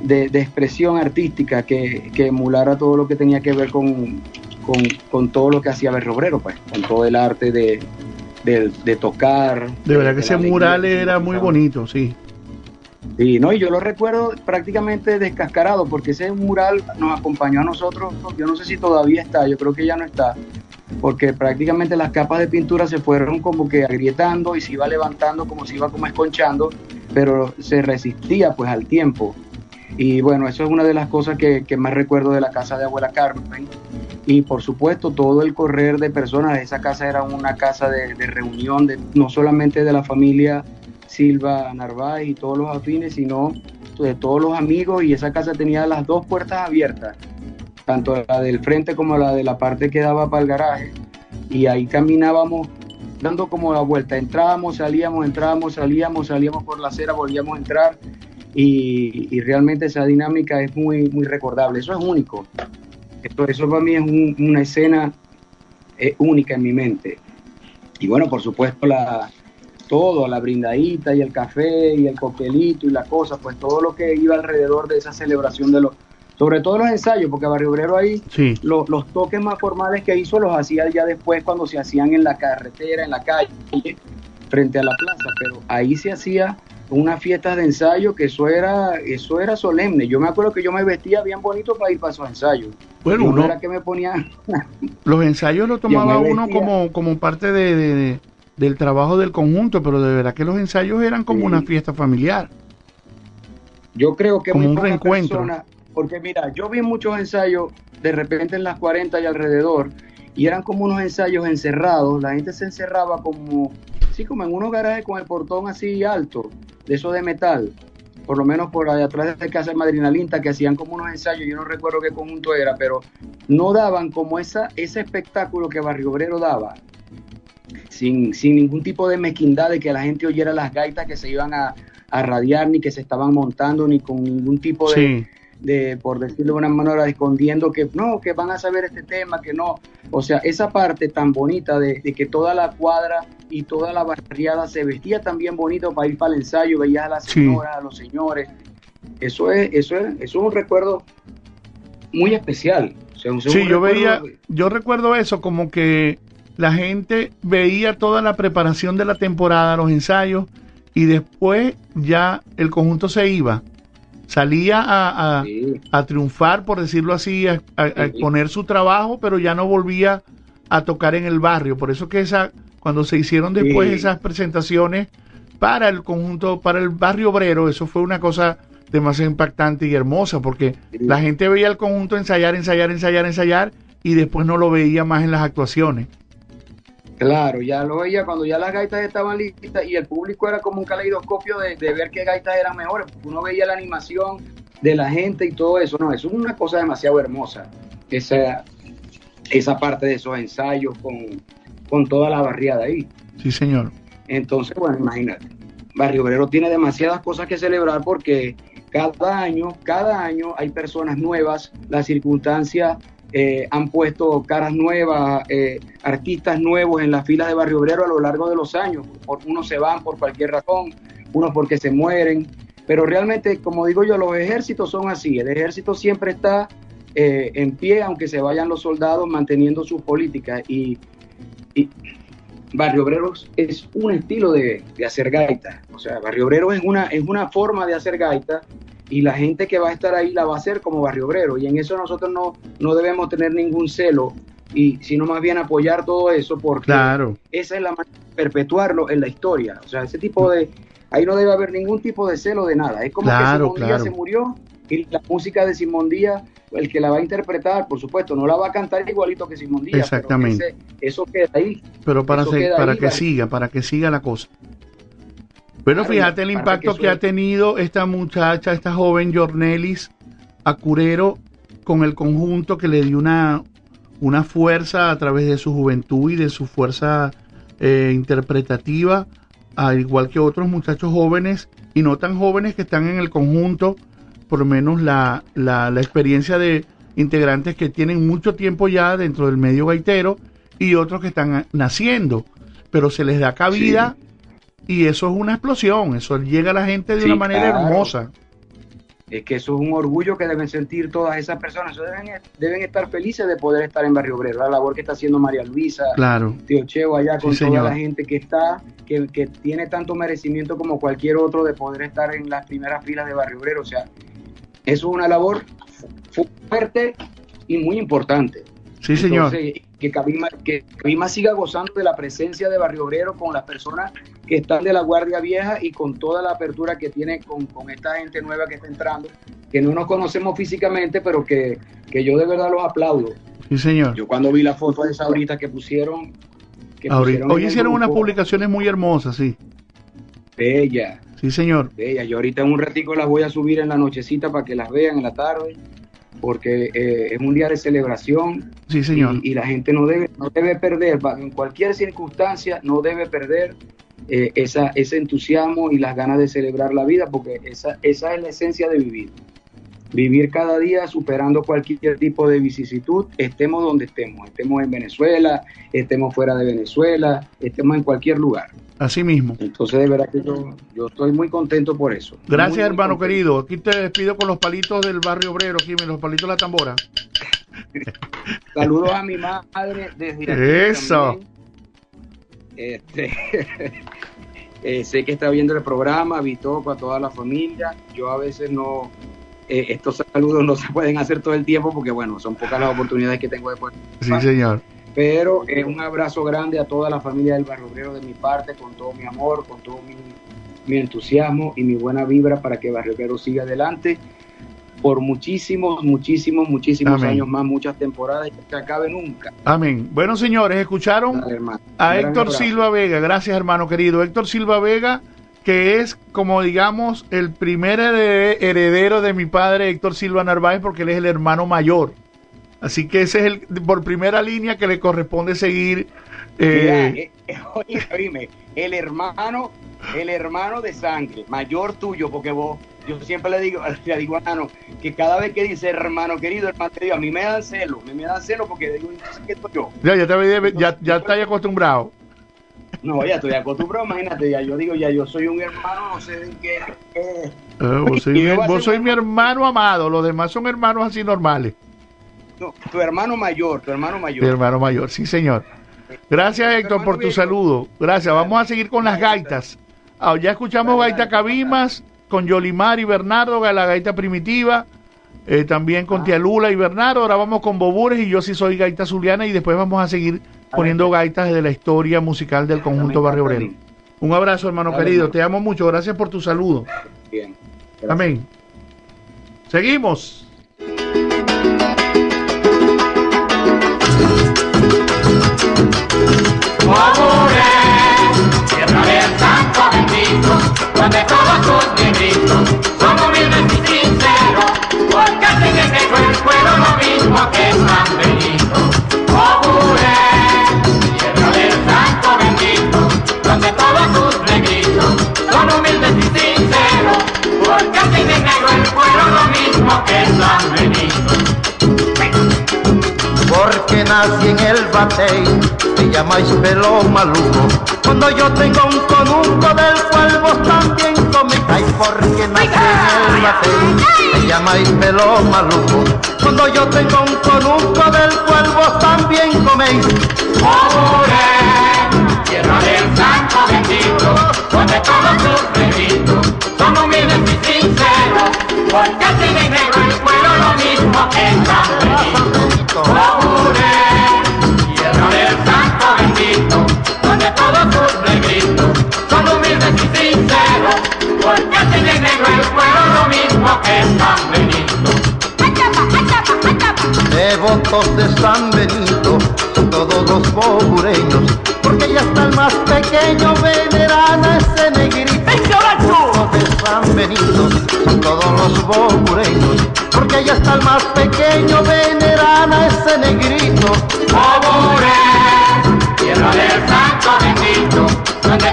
de, de expresión artística que, que emulara todo lo que tenía que ver con, con, con todo lo que hacía Barrio Obrero, pues, con todo el arte de, de, de tocar. De verdad que ese mural era muy bonito, sí. Sí, no, y yo lo recuerdo prácticamente descascarado, porque ese mural nos acompañó a nosotros, yo no sé si todavía está, yo creo que ya no está, porque prácticamente las capas de pintura se fueron como que agrietando y se iba levantando como se iba como esconchando, pero se resistía pues al tiempo. Y bueno, eso es una de las cosas que, que más recuerdo de la casa de abuela Carmen. Y por supuesto, todo el correr de personas, esa casa era una casa de, reunión, no solamente de la familia Silva Narváez y todos los afines, sino de todos los amigos y esa casa tenía las dos puertas abiertas, tanto la del frente como la de la parte que daba para el garaje. Y ahí caminábamos dando como la vuelta, entrábamos, salíamos, entrábamos, salíamos, salíamos por la acera, volvíamos a entrar. Y, y realmente esa dinámica es muy, muy recordable, eso es único, eso, eso para mí es un- una escena eh, única en mi mente. Y bueno, por supuesto, la, todo, la brindadita y el café y el coctelito y la cosa, pues todo lo que iba alrededor de esa celebración de los, sobre todo los ensayos, porque Barrio Obrero ahí, Sí. lo- los toques más formales que hizo los hacía ya después cuando se hacían en la carretera, en la calle, frente a la plaza, pero ahí se hacía unas fiestas de ensayo que eso era, eso era solemne. Yo me acuerdo que yo me vestía bien bonito para ir para esos ensayos. Bueno, uno- era que me ponía Los ensayos lo tomaba uno como, como parte de, de- de- del trabajo del conjunto, pero de verdad que los ensayos eran como Sí. una fiesta familiar. Yo creo que Como muy un reencuentro. porque mira, yo vi muchos ensayos de repente en las 40 y alrededor, y eran como unos ensayos encerrados, la gente se encerraba como, sí, como en unos garajes con el portón así alto, de eso de metal, por lo menos por allá atrás de casa de Madrina Linta, que hacían como unos ensayos, yo no recuerdo qué conjunto era, pero no daban como esa, ese espectáculo que Barrio Obrero daba, sin, sin ningún tipo de mezquindad de que la gente oyera las gaitas que se iban a, a radiar, ni que se estaban montando, ni con ningún tipo de, de, por decirlo de una manera, escondiendo que no, que van a saber este tema, que no. O sea, esa parte tan bonita de, de que toda la cuadra y toda la barriada se vestía tan bien bonito para ir para el ensayo, veías a las Sí. señoras, a los señores. Eso es, eso es, eso es un recuerdo muy especial. O sea, sí, yo recuerdo- veía, yo recuerdo eso como que la gente veía toda la preparación de la temporada, los ensayos, y después ya el conjunto se iba. Salía a, a- Sí. a triunfar, por decirlo así, a, a- Sí. exponer su trabajo, pero ya no volvía a tocar en el barrio. Por eso que esa, cuando se hicieron después Sí. esas presentaciones para el conjunto, para el barrio obrero, eso fue una cosa demasiado impactante y hermosa, porque la gente veía el conjunto ensayar, ensayar, ensayar, ensayar, y después no lo veía más en las actuaciones. Claro, ya lo veía cuando ya las gaitas estaban listas y el público era como un caleidoscopio de, de ver qué gaitas eran mejores. porque Uno veía la animación de la gente y todo eso. No, eso es una cosa demasiado hermosa. Esa, esa parte de esos ensayos con, con toda la barriada ahí. Sí, señor. Entonces, bueno, imagínate. Barrio Obrero tiene demasiadas cosas que celebrar porque cada año, cada año hay personas nuevas, las circunstancias eh, han puesto caras nuevas, eh, artistas nuevos en las filas de Barrio Obrero a lo largo de los años. Por- unos se van por cualquier razón, unos porque se mueren, pero realmente, como digo yo, los ejércitos son así. El ejército siempre está eh, en pie, aunque se vayan los soldados, manteniendo sus políticas. Y, Barrio Obrero es un estilo de, de hacer gaita. O sea, Barrio Obrero es una, es una forma de hacer gaita y la gente que va a estar ahí la va a hacer como Barrio Obrero. Y en eso nosotros no, no debemos tener ningún celo, y sino más bien apoyar todo eso porque Claro. esa es la manera de perpetuarlo en la historia. O sea, ese tipo de... Ahí no debe haber ningún tipo de celo de nada. Es como Claro, que Simón claro. Díaz se murió y la música de Simón Díaz, el que la va a interpretar, por supuesto, no la va a cantar igualito que Simón Díaz. pero Exactamente. ese- eso queda ahí. pero para, se- para ahí, que siga, para que siga la cosa. Claro, fíjate el impacto que ha tenido esta muchacha, esta joven Jornelis Acurero con el conjunto que le dio una, una fuerza a través de su juventud y de su fuerza eh, interpretativa, al igual que otros muchachos jóvenes y no tan jóvenes que están en el conjunto, por lo menos la, la, la experiencia de integrantes que tienen mucho tiempo ya dentro del medio gaitero y otros que están naciendo, pero se les da cabida y eso es una explosión, eso llega a la gente de Sí, una manera claro. hermosa. Es que eso es un orgullo que deben sentir todas esas personas. Eso deben, deben estar felices de poder estar en Barrio Obrero. La labor que está haciendo María Luisa, Claro. Tío Cheo allá con Sí, toda señor. la gente que está, que, que tiene tanto merecimiento como cualquier otro de poder estar en las primeras filas de Barrio Obrero. O sea, eso es una labor fu- fuerte y muy importante. Sí, señor. Que Cabima, que Cabima siga gozando de la presencia de Barrio Obrero con las personas que están de la Guardia Vieja y con toda la apertura que tiene con, con esta gente nueva que está entrando, que no nos conocemos físicamente, pero que, que yo de verdad los aplaudo. Sí, señor. Yo cuando vi la foto esa ahorita que pusieron... Que pusieron hoy hicieron unas publicaciones muy hermosas, sí. Bella, Sí, señor. bella. Yo ahorita en un ratico las voy a subir en la nochecita para que las vean en la tarde, porque eh, es un día de celebración Sí, señor. Y, y la gente no debe, no debe perder, en cualquier circunstancia, no debe perder eh, esa, ese entusiasmo y las ganas de celebrar la vida, porque esa, esa es la esencia de vivir. Vivir cada día superando cualquier tipo de vicisitud, estemos donde estemos, estemos en Venezuela, estemos fuera de Venezuela, estemos en cualquier lugar. Así mismo. Entonces, de verdad que yo, yo estoy muy contento por eso. Gracias, Muy, hermano querido. Aquí te despido con los palitos del barrio obrero, aquí, los palitos de la tambora. Saludos a mi madre desde aquí Eso. también. Este, eh, sé que está viendo el programa, Vitoco, a toda la familia. Yo a veces no, eh, estos saludos no se pueden hacer todo el tiempo porque, bueno, son pocas las oportunidades que tengo de poder. Sí, señor. Pero eh, un abrazo grande a toda la familia del Barrio de mi parte, con todo mi amor, con todo mi, mi entusiasmo y mi buena vibra para que Barrio siga adelante por muchísimos, muchísimos, muchísimos Amén. años más, muchas temporadas y que acabe nunca. Amén. Bueno, señores, escucharon Dale, a gran Héctor abrazo. Silva Vega. Gracias, hermano querido. Héctor Silva Vega, que es, como digamos, el primer herede- heredero de mi padre, Héctor Silva Narváez, porque él es el hermano mayor. Así que ese es el, por primera línea que le corresponde seguir. Mira, eh, eh, oye, el hermano, el hermano de sangre, mayor tuyo, porque vos, yo siempre le digo, le digo a Nano, que cada vez que dice hermano querido, hermano querido, a mí me dan celo, me, me dan celo porque digo, entonces, ¿qué estoy yo? ya, ya, te ya, ya estás acostumbrado. No, ya estoy acostumbrado, imagínate, ya yo digo, ya yo soy un hermano, no sé de qué. qué- Eh, vos sois mi, vos sois hermano amado, los demás son hermanos así normales. no, tu hermano mayor, tu hermano mayor. Mi hermano mayor, sí, señor. Gracias, Héctor, por tu saludo. Gracias. Vamos a seguir con las gaitas. Ah, ya escuchamos gaita Cabimas con Yolimar y Bernardo, la gaita primitiva. eh, también con Tía Lula y Bernardo. Ahora vamos con Bobures y yo sí soy gaita zuliana. Y después vamos a seguir poniendo gaitas de la historia musical del conjunto Barrio Obrero. Un abrazo, hermano Dale, querido. hermano. Te amo mucho. Gracias por tu saludo. Bien. Amén. Seguimos. Donde todos sus negritos son humildes y sinceros, porque hacen en negro el pueblo lo mismo que San nací en el batey, me llamáis pelo maluco. Cuando yo tengo un conuco del cual vos también coméis, porque nací en el batey, me llamáis pelo maluco. Cuando yo tengo un conuco del cual vos también coméis. tierra del santo bendito, donde todos sus negritos son humildes y sinceros, porque hacen en negro el pueblo lo mismo que San Devotos de San Benito todos los bobureños, porque ya está el más pequeño, veneran a ese negrito. De San Benito todos los bobureños, porque ya está el más pequeño, veneran a ese negrito. tierra del santo bendito, donde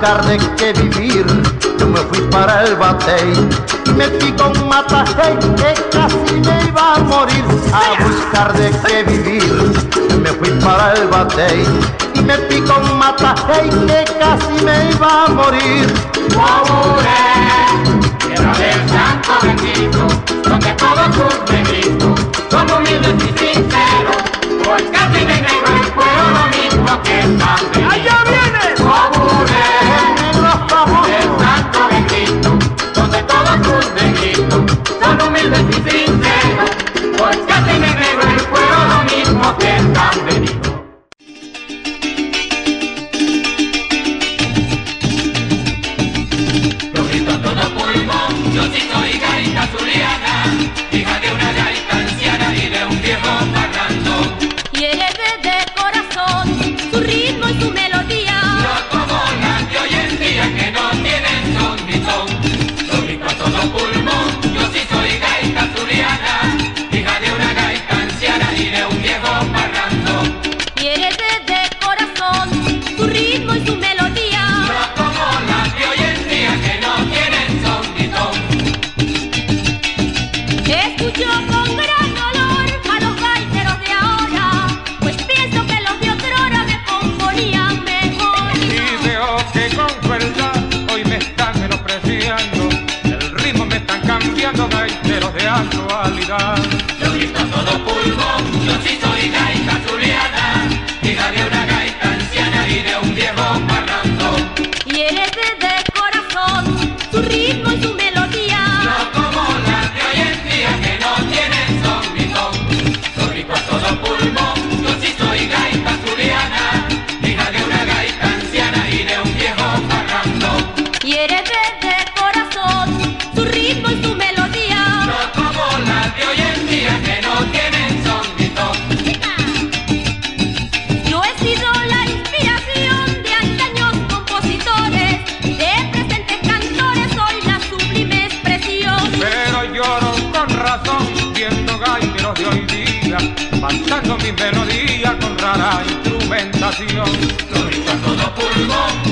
buscar de qué vivir, yo me fui para el batey. Metí con matajé que casi me iba a morir. A buscar de qué vivir, yo me fui para el batey. Metí con matajé que casi me iba a morir. Guaburé, tierra del santo bendito, donde todos sus negritos son humildes y sinceros, por casi negritos. God. nación. Lo grita todo.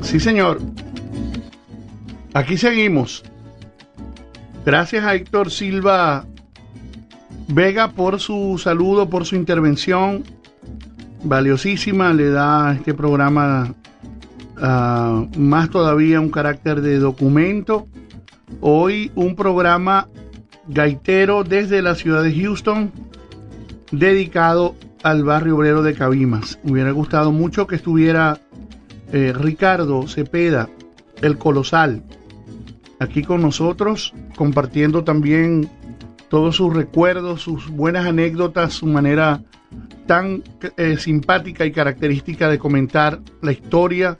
Sí, señor. Aquí seguimos. Gracias a Héctor Silva Vega por su saludo, por su intervención valiosísima. Le da a este programa ah, más todavía un carácter de documento. Hoy un programa gaitero desde la ciudad de Houston dedicado al barrio obrero de Cabimas. Me hubiera gustado mucho que estuviera eh, Ricardo Cepeda, el colosal, aquí con nosotros, compartiendo también todos sus recuerdos, sus buenas anécdotas, su manera tan eh, simpática y característica de comentar la historia,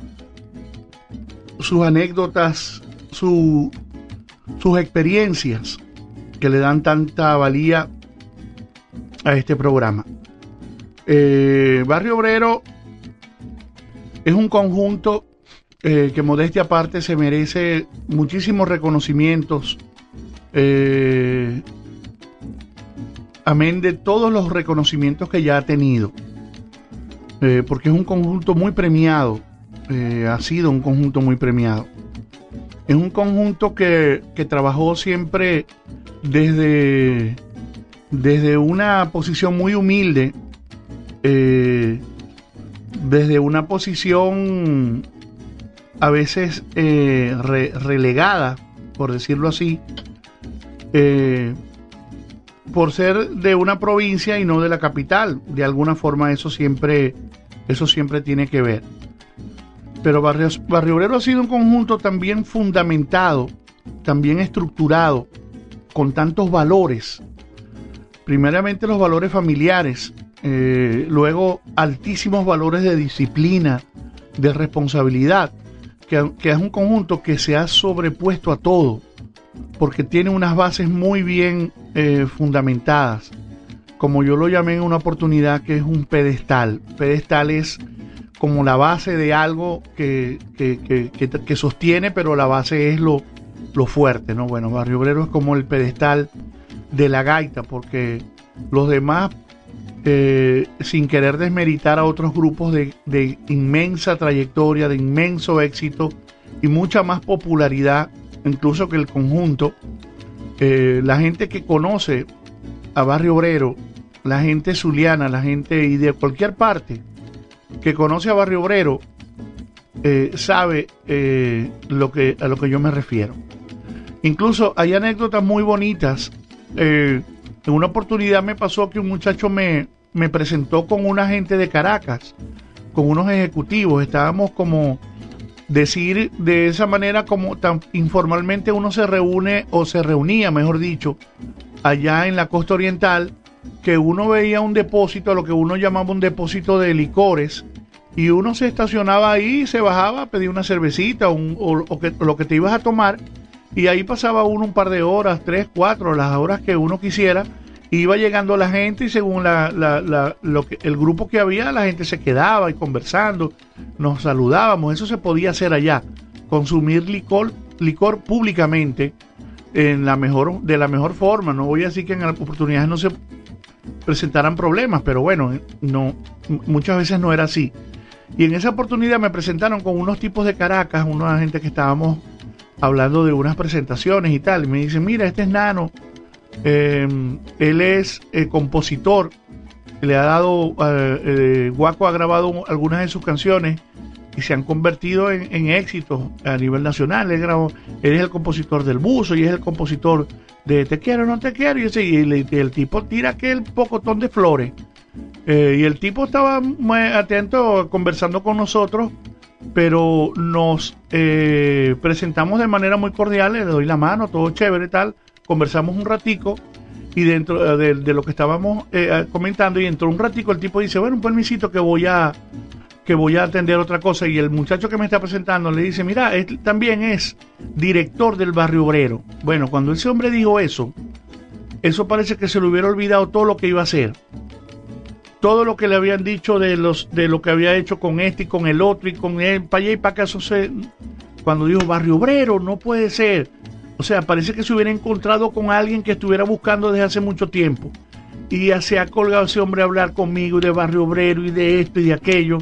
sus anécdotas, su, sus experiencias que le dan tanta valía a este programa. Eh, Barrio Obrero es un conjunto eh, que modestia aparte se merece muchísimos reconocimientos. Eh, amén de todos los reconocimientos que ya ha tenido. Porque es un conjunto muy premiado. ha sido un conjunto muy premiado. Es un conjunto que, que trabajó siempre desde, desde una posición muy humilde, eh, desde una posición a veces eh, re- relegada, por decirlo así, eh, por ser de una provincia y no de la capital. De alguna forma eso siempre, eso siempre tiene que ver. Pero Barrio Obrero ha sido un conjunto también fundamentado, también estructurado, con tantos valores. Primeramente los valores familiares, eh, luego altísimos valores de disciplina, de responsabilidad, que, que es un conjunto que se ha sobrepuesto a todo, porque tiene unas bases muy bien eh, fundamentadas, como yo lo llamé en una oportunidad, que es un pedestal. Pedestal es como la base de algo que, que, que- sostiene, pero la base es lo, lo fuerte, ¿no? Bueno, Barrio Obrero es como el pedestal de la gaita, porque los demás, eh, sin querer desmeritar a otros grupos de, inmensa trayectoria, de inmenso éxito y mucha más popularidad, incluso que el conjunto, eh, la gente que conoce a Barrio Obrero, la gente zuliana, la gente y de cualquier parte que conoce a Barrio Obrero, eh, sabe lo que, a lo que yo me refiero. Incluso hay anécdotas muy bonitas. En una oportunidad me pasó que un muchacho me, me presentó con una gente de Caracas, con unos ejecutivos. Estábamos como decir de esa manera como tan informalmente uno se reúne o se reunía, mejor dicho, allá en la costa oriental, que uno veía un depósito, lo que uno llamaba un depósito de licores, y uno se estacionaba ahí, se bajaba a pedir una cervecita un- o, o lo que te ibas a tomar, y ahí pasaba uno un par de horas, tres, cuatro, las horas que uno quisiera, iba llegando la gente y según la, la- la- lo que, el grupo que había, la gente se quedaba y conversando, nos saludábamos, eso se podía hacer allá, consumir licor, licor públicamente en la mejor, de la mejor forma, no voy a decir que en las oportunidades no se presentaran problemas, pero bueno, no, muchas veces no era así. Y en esa oportunidad me presentaron con unos tipos de Caracas, una gente que estábamos hablando de unas presentaciones y tal. Y me dicen, mira, este es Nano, eh, él es eh, compositor, le ha dado, eh, eh, Guaco ha grabado algunas de sus canciones y se han convertido en, éxitos a nivel nacional. Él, grabó, él es el compositor del buzo y es el compositor de Te quiero, no te quiero. Y, ese, le- y el tipo tira aquel pocotón de flores. Y el tipo estaba muy atento conversando con nosotros, pero nos eh, presentamos de manera muy cordial, le doy la mano, todo chévere y tal, conversamos un ratico y dentro eh, de, lo que estábamos eh, comentando y entró un ratico el tipo dice, bueno, un permisito que voy a que voy a atender otra cosa y el muchacho que me está presentando le dice, mira, él también es director del barrio obrero. Bueno, cuando ese hombre dijo eso, eso parece que se le hubiera olvidado todo lo que iba a hacer todo lo que le habían dicho de los de lo que había hecho con este y con el otro y con él para allá y para acá eso cuando dijo barrio obrero no puede ser o sea parece que se hubiera encontrado con alguien que estuviera buscando desde hace mucho tiempo. Y ya se ha colgado ese hombre a hablar conmigo de barrio obrero y de esto y de aquello.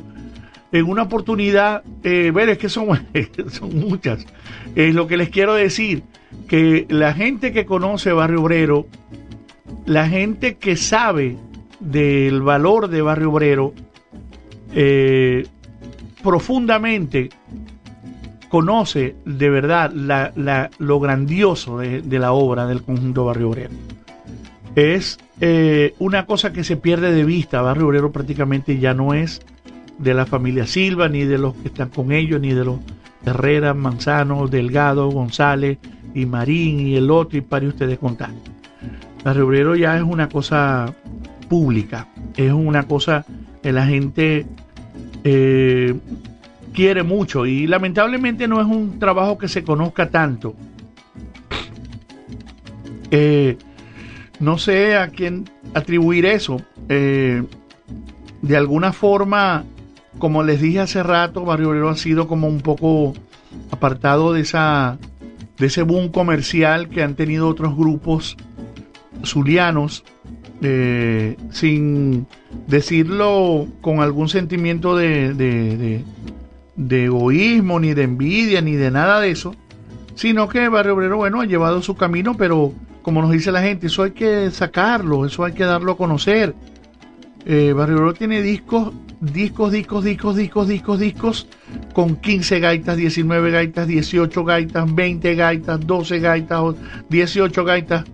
En una oportunidad eh, ver es que son muchas. Es lo que les quiero decir que la gente que conoce barrio obrero la gente que sabe del valor de Barrio Obrero eh, profundamente conoce de verdad la- lo grandioso de, la obra del conjunto Barrio Obrero. Es eh, una cosa que se pierde de vista. Barrio Obrero prácticamente ya no es de la familia Silva, ni de los que están con ellos, ni de los Herrera, Manzano, Delgado, González y Marín y el otro, y pare ustedes contar. Barrio Obrero ya es una cosa pública, es una cosa que la gente eh, quiere mucho y lamentablemente no es un trabajo que se conozca tanto. Eh, no sé a quién atribuir eso. Eh, de alguna forma, como les dije hace rato, Barrio Obrero ha sido como un poco apartado de esa de ese boom comercial que han tenido otros grupos zulianos sin decirlo con algún sentimiento de, de- de- egoísmo, ni de envidia, ni de nada de eso, sino que Barrio Obrero, bueno, ha llevado su camino, pero como nos dice la gente, eso hay que sacarlo, eso hay que darlo a conocer. Eh, Barrio Obrero tiene discos, discos, discos, discos, discos, discos, discos, con 15 gaitas, 19 gaitas, 18 gaitas, 20 gaitas, 12 gaitas, o 18 gaitas,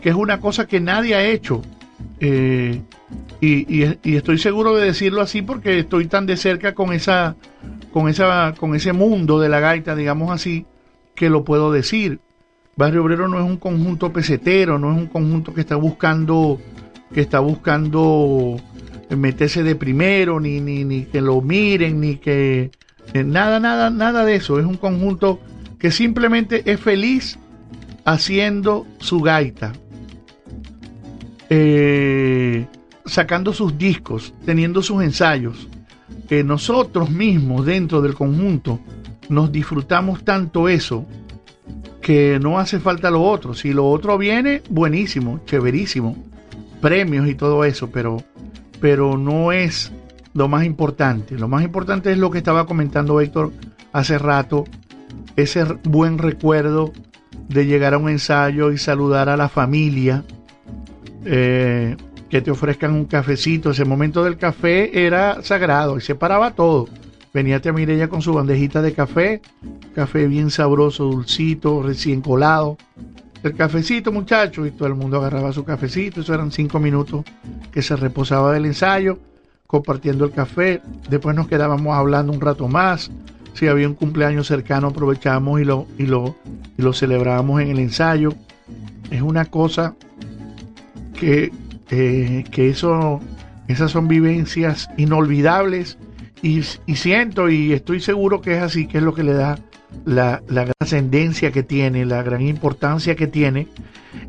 que es una cosa que nadie ha hecho. Eh, y, y- estoy seguro de decirlo así porque estoy tan de cerca con esa, con esa, con ese mundo de la gaita, digamos así, que lo puedo decir. Barrio Obrero no es un conjunto pesetero, no es un conjunto que está buscando, que está buscando meterse de primero, ni, ni, ni que lo miren, ni que eh, nada, nada, nada de eso. Es un conjunto que simplemente es feliz haciendo su gaita, eh, sacando sus discos, teniendo sus ensayos. Que nosotros mismos dentro del conjunto nos disfrutamos tanto eso que no hace falta lo otro. Si lo otro viene, buenísimo, chéverísimo, premios y todo eso, pero, pero no es lo más importante. Lo más importante es lo que estaba comentando Héctor hace rato, ese buen recuerdo de llegar a un ensayo y saludar a la familia, eh, que te ofrezcan un cafecito. Ese momento del café era sagrado y se paraba todo. Venía tía Mireya con su bandejita de café, café bien sabroso, dulcito, recién colado. El cafecito, muchachos, y todo el mundo agarraba su cafecito. Eso eran cinco minutos que se reposaba del ensayo, compartiendo el café. Después nos quedábamos hablando un rato más. Si había un cumpleaños cercano, aprovechábamos y lo, y lo, y lo celebrábamos en el ensayo. Es una cosa que, eh, que eso, esas son vivencias inolvidables y, siento y estoy seguro que es así, que es lo que le da la, la gran ascendencia que tiene, la gran importancia que tiene.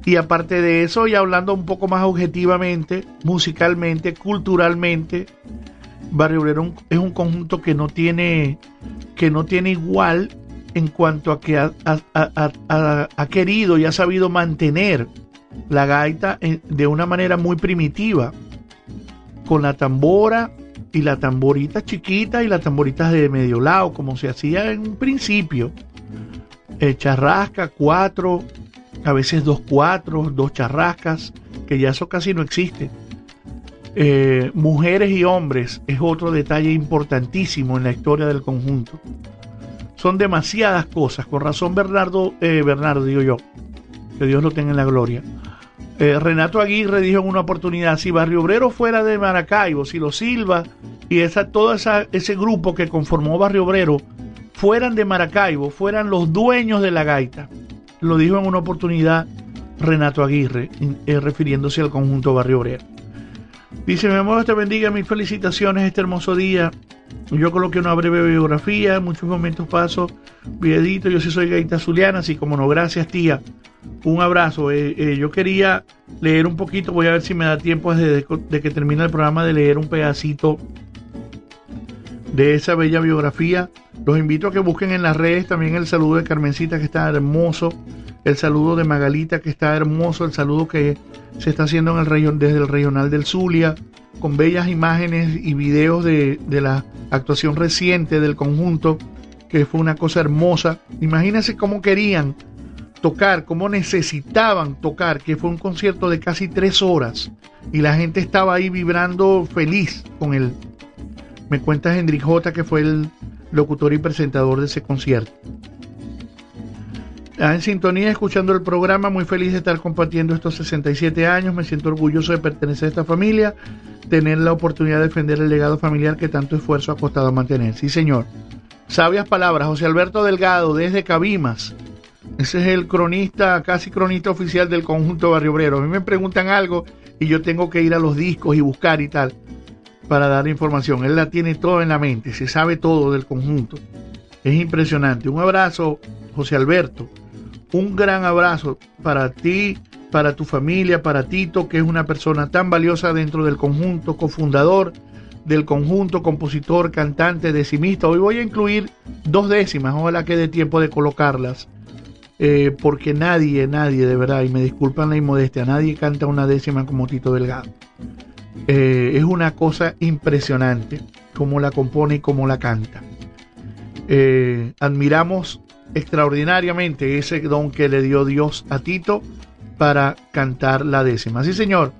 Y aparte de eso, y hablando un poco más objetivamente, musicalmente, culturalmente, Barrio Obrero es un conjunto que no tiene, que no tiene igual en cuanto a que ha querido y ha sabido mantener la gaita de una manera muy primitiva, con la tambora y la tamborita chiquita y las tamboritas de medio lado, como se hacía en un principio. Eh, charrasca, cuatro, a veces dos cuatro, dos charrascas, que ya eso casi no existe. Eh, mujeres y hombres es otro detalle importantísimo en la historia del conjunto. Son demasiadas cosas, con razón Bernardo, eh, Bernardo digo yo, que Dios lo tenga en la gloria. Eh, Renato Aguirre dijo en una oportunidad, si Barrio Obrero fuera de Maracaibo, si los Silva y esa, todo esa, ese grupo que conformó Barrio Obrero fueran de Maracaibo, fueran los dueños de la gaita. Lo dijo en una oportunidad Renato Aguirre, eh, refiriéndose al conjunto Barrio Obrero. Dice, mi amor, te bendiga, mis felicitaciones este hermoso día. Yo coloqué una breve biografía, en muchos momentos paso, videito, yo sí soy gaita zuliana, así como no, gracias tía. Un abrazo. Eh, eh, yo quería leer un poquito, voy a ver si me da tiempo desde de que termine el programa de leer un pedacito de esa bella biografía. Los invito a que busquen en las redes también el saludo de Carmencita que está hermoso, el saludo de Magalita que está hermoso, el saludo que se está haciendo en el region, desde el regional del Zulia, con bellas imágenes y videos de, de la actuación reciente del conjunto, que fue una cosa hermosa. Imagínense cómo querían tocar, cómo necesitaban tocar, que fue un concierto de casi tres horas y la gente estaba ahí vibrando feliz con él. Me cuenta Hendrik J, que fue el locutor y presentador de ese concierto. En sintonía, escuchando el programa, muy feliz de estar compartiendo estos 67 años. Me siento orgulloso de pertenecer a esta familia, tener la oportunidad de defender el legado familiar que tanto esfuerzo ha costado mantener. Sí, señor. Sabias palabras, José Alberto Delgado, desde Cabimas. Ese es el cronista, casi cronista oficial del conjunto Barrio Obrero. A mí me preguntan algo y yo tengo que ir a los discos y buscar y tal para dar información. Él la tiene todo en la mente, se sabe todo del conjunto. Es impresionante. Un abrazo, José Alberto. Un gran abrazo para ti, para tu familia, para Tito, que es una persona tan valiosa dentro del conjunto, cofundador del conjunto, compositor, cantante, decimista. Hoy voy a incluir dos décimas, ojalá que dé tiempo de colocarlas, eh, porque nadie, nadie de verdad, y me disculpan la inmodestia, nadie canta una décima como Tito Delgado. Eh, es una cosa impresionante cómo la compone y cómo la canta. Eh, admiramos extraordinariamente ese don que le dio Dios a Tito para cantar la décima. Sí, señor.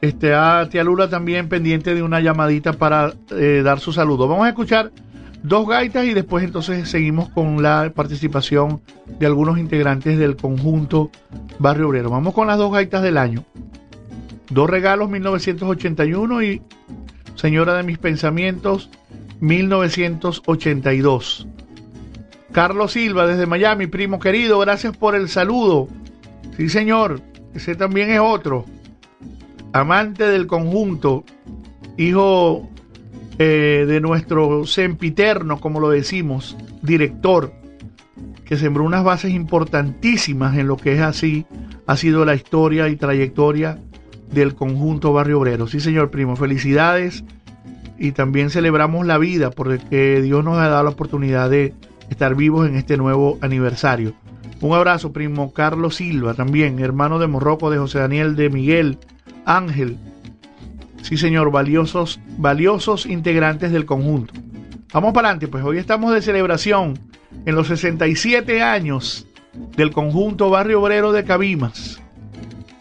Este, a Tía Lula también pendiente de una llamadita para eh, dar su saludo. Vamos a escuchar dos gaitas y después entonces seguimos con la participación de algunos integrantes del conjunto Barrio Obrero. Vamos con las dos gaitas del año. Dos regalos 1981 y Señora de mis pensamientos 1982. Carlos Silva desde Miami, primo querido, gracias por el saludo. Sí, señor, ese también es otro. Amante del conjunto, hijo eh, de nuestro sempiterno, como lo decimos, director, que sembró unas bases importantísimas en lo que es así, ha sido la historia y trayectoria del conjunto Barrio Obrero. Sí, señor primo, felicidades y también celebramos la vida porque Dios nos ha dado la oportunidad de estar vivos en este nuevo aniversario. Un abrazo, primo Carlos Silva, también hermano de Morroco, de José Daniel, de Miguel, Ángel. Sí, señor, valiosos, valiosos integrantes del conjunto. Vamos para adelante, pues hoy estamos de celebración en los 67 años del conjunto Barrio Obrero de Cabimas.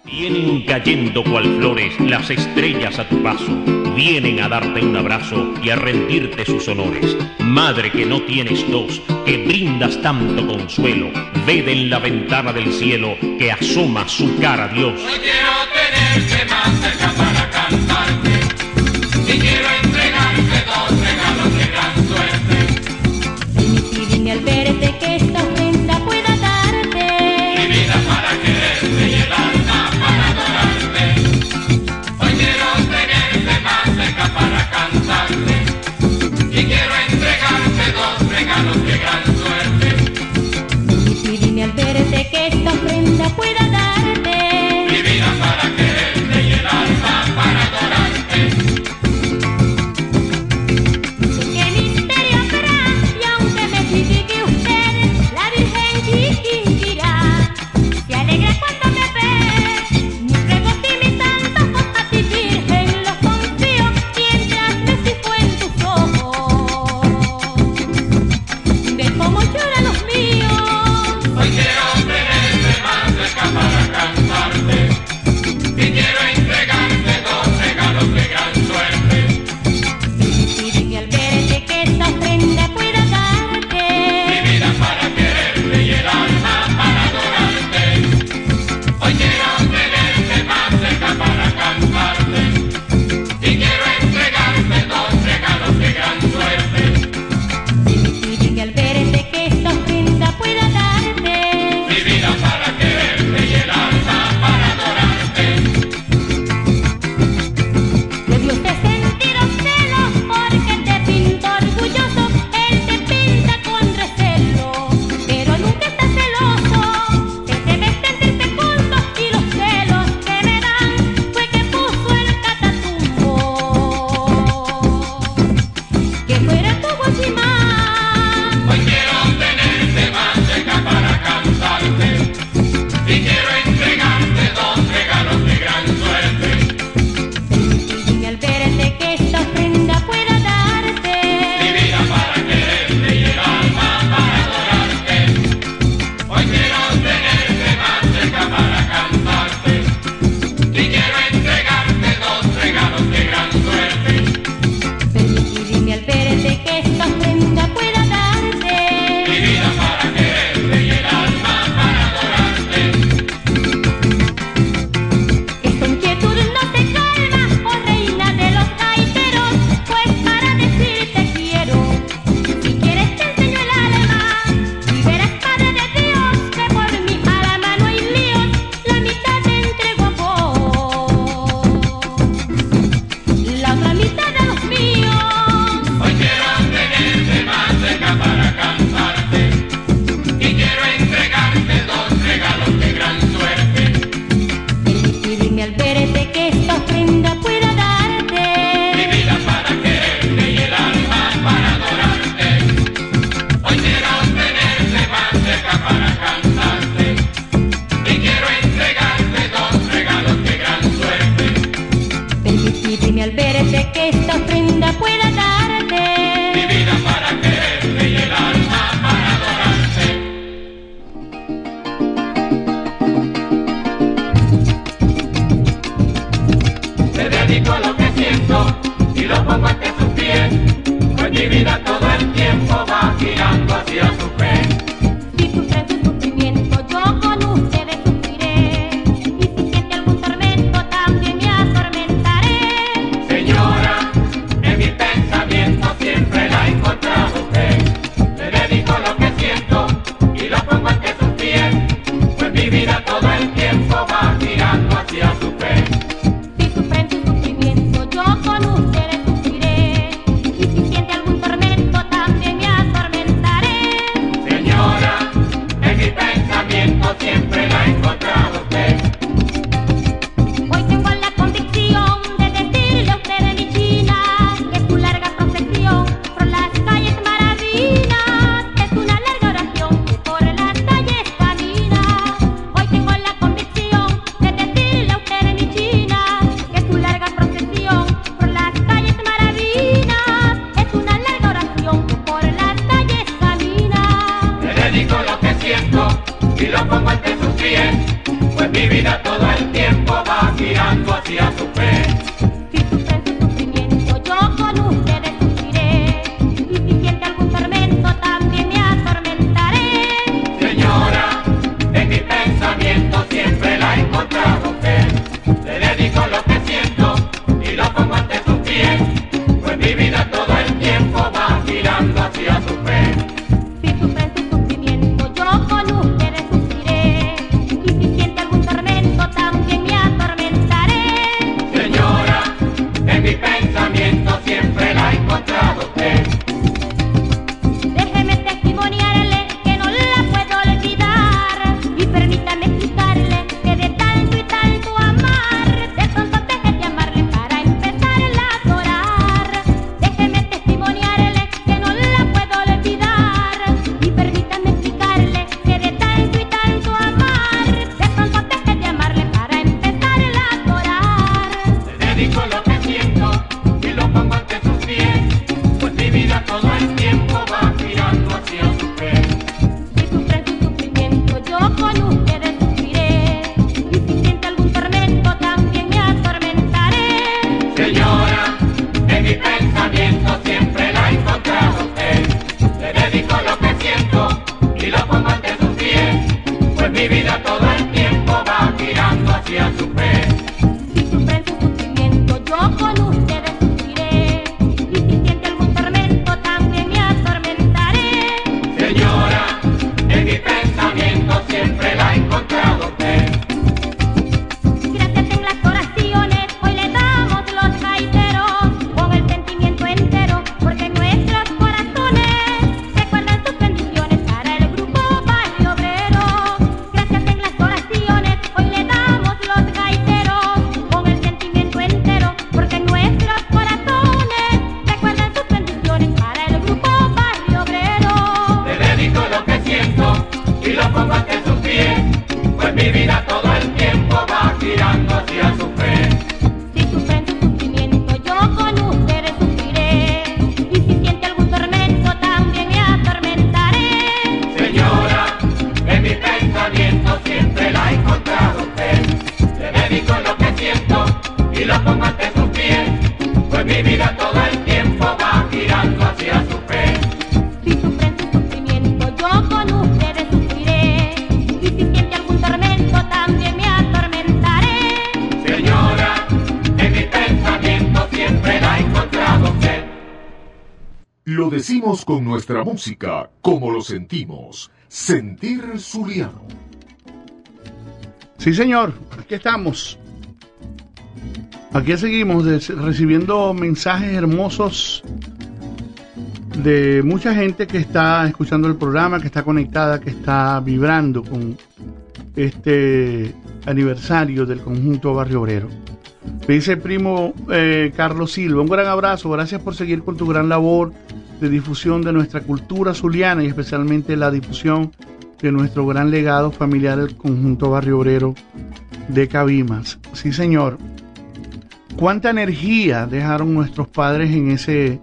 Vienen cayendo cual flores las estrellas a tu paso, vienen a darte un abrazo y a rendirte sus honores. Madre que no tienes dos, que brindas tanto consuelo, ved en la ventana del cielo que asoma su cara a Dios. Hoy quiero más música como lo sentimos. Sentir Zuliano. Sí, señor, aquí estamos. Aquí seguimos recibiendo mensajes hermosos de mucha gente que está escuchando el programa, que está conectada, que está vibrando con este aniversario del conjunto Barrio Obrero. Me dice primo eh, Carlos Silva, un gran abrazo, gracias por seguir con tu gran labor de difusión de nuestra cultura zuliana y especialmente la difusión de nuestro gran legado familiar, el conjunto barrio obrero de Cabimas. Sí, señor. ¿Cuánta energía dejaron nuestros padres en ese,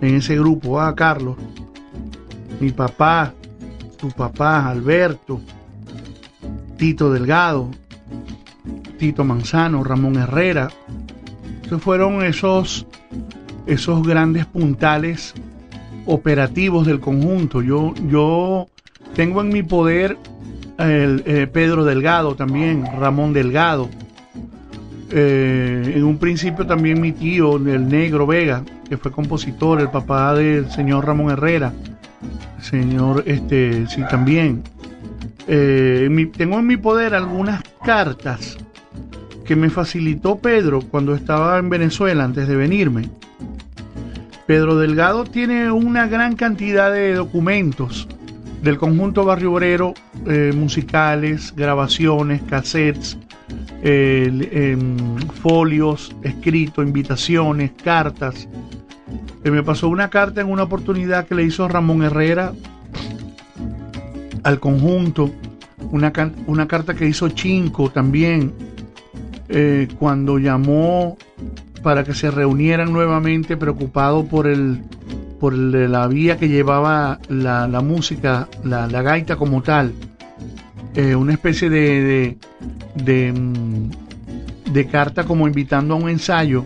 en ese grupo? Ah, Carlos, mi papá, tu papá, Alberto, Tito Delgado, Tito Manzano, Ramón Herrera. Entonces fueron esos, esos grandes puntales operativos del conjunto. Yo, yo tengo en mi poder el, eh, Pedro Delgado también, Ramón Delgado. Eh, en un principio también mi tío, el negro Vega, que fue compositor, el papá del señor Ramón Herrera. Señor, este, sí, también. Eh, tengo en mi poder algunas cartas que me facilitó Pedro cuando estaba en Venezuela antes de venirme. Pedro Delgado tiene una gran cantidad de documentos del conjunto Barrio Obrero, eh, musicales, grabaciones, cassettes, em, folios, escritos, invitaciones, cartas. Eh, me pasó una carta en una oportunidad que le hizo Ramón Herrera al conjunto, una, una carta que hizo Chinco también, eh, cuando llamó para que se reunieran nuevamente preocupado por el por la vía que llevaba la, la música, la, la gaita como tal, Eh, una especie de, de, de, mm, de carta como invitando a un ensayo,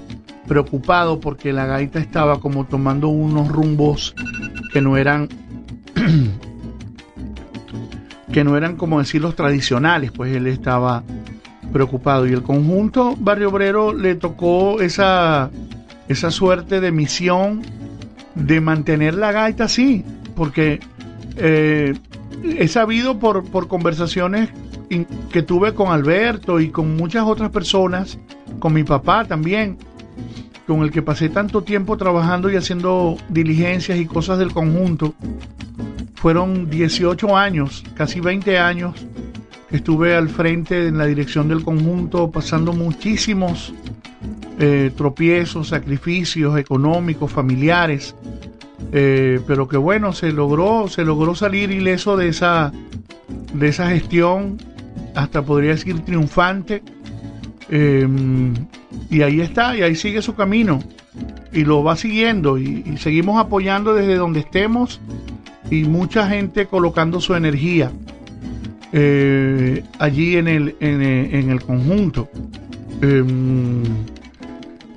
preocupado porque la gaita estaba como tomando unos rumbos que no eran que no eran como decir los tradicionales, pues él estaba preocupado y el conjunto Barrio Obrero le tocó esa esa suerte de misión de mantener la gaita así, porque eh, he sabido por, por conversaciones que tuve con Alberto y con muchas otras personas, con mi papá también, con el que pasé tanto tiempo trabajando y haciendo diligencias y cosas del conjunto. Fueron 18 años, casi 20 años, estuve al frente en la dirección del conjunto, pasando muchísimos eh, tropiezos, sacrificios económicos, familiares, eh, pero que bueno, se logró, se logró salir ileso de esa, de esa gestión, hasta podría decir triunfante, eh, y ahí está, y ahí sigue su camino, y lo va siguiendo, y seguimos apoyando desde donde estemos, y mucha gente colocando su energía eh, allí en el, en, eh, el conjunto. Em,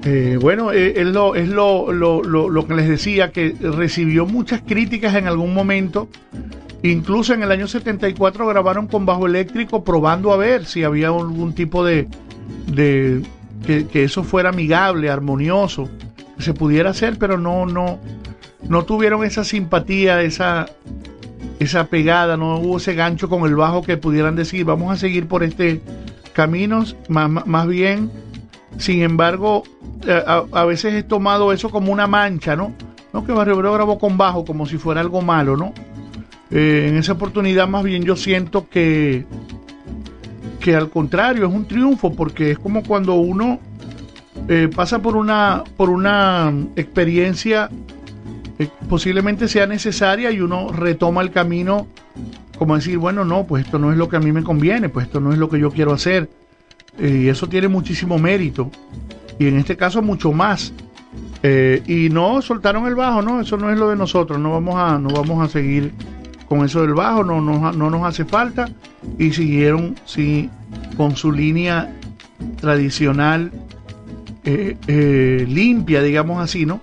eh, bueno, es, lo, es lo, lo, lo que les decía, que recibió muchas críticas en algún momento. Incluso en el año 74 grabaron con bajo eléctrico probando a ver si había algún tipo de... de que, que eso fuera amigable, armonioso, que se pudiera hacer, pero no, no, no tuvieron esa simpatía, esa, esa pegada, no hubo ese gancho con el bajo que pudieran decir, vamos a seguir por este camino, más, más- bien, sin embargo, eh, a, a veces he tomado eso como una mancha, ¿no? No que Barrio Obrero grabó con bajo como si fuera algo malo, ¿no? Eh, en esa oportunidad más bien yo siento que que al contrario es un triunfo porque es como cuando uno eh, pasa por una por una experiencia que posiblemente sea necesaria y uno retoma el camino como decir bueno no pues esto no es lo que a mí me conviene pues esto no es lo que yo quiero hacer Eh, y eso tiene muchísimo mérito y en este caso mucho más. Eh, y no soltaron el bajo no eso no es lo de nosotros no vamos a no vamos a seguir con eso del bajo no, no, no nos hace falta. Y siguieron sí con su línea tradicional eh, eh, limpia digamos así no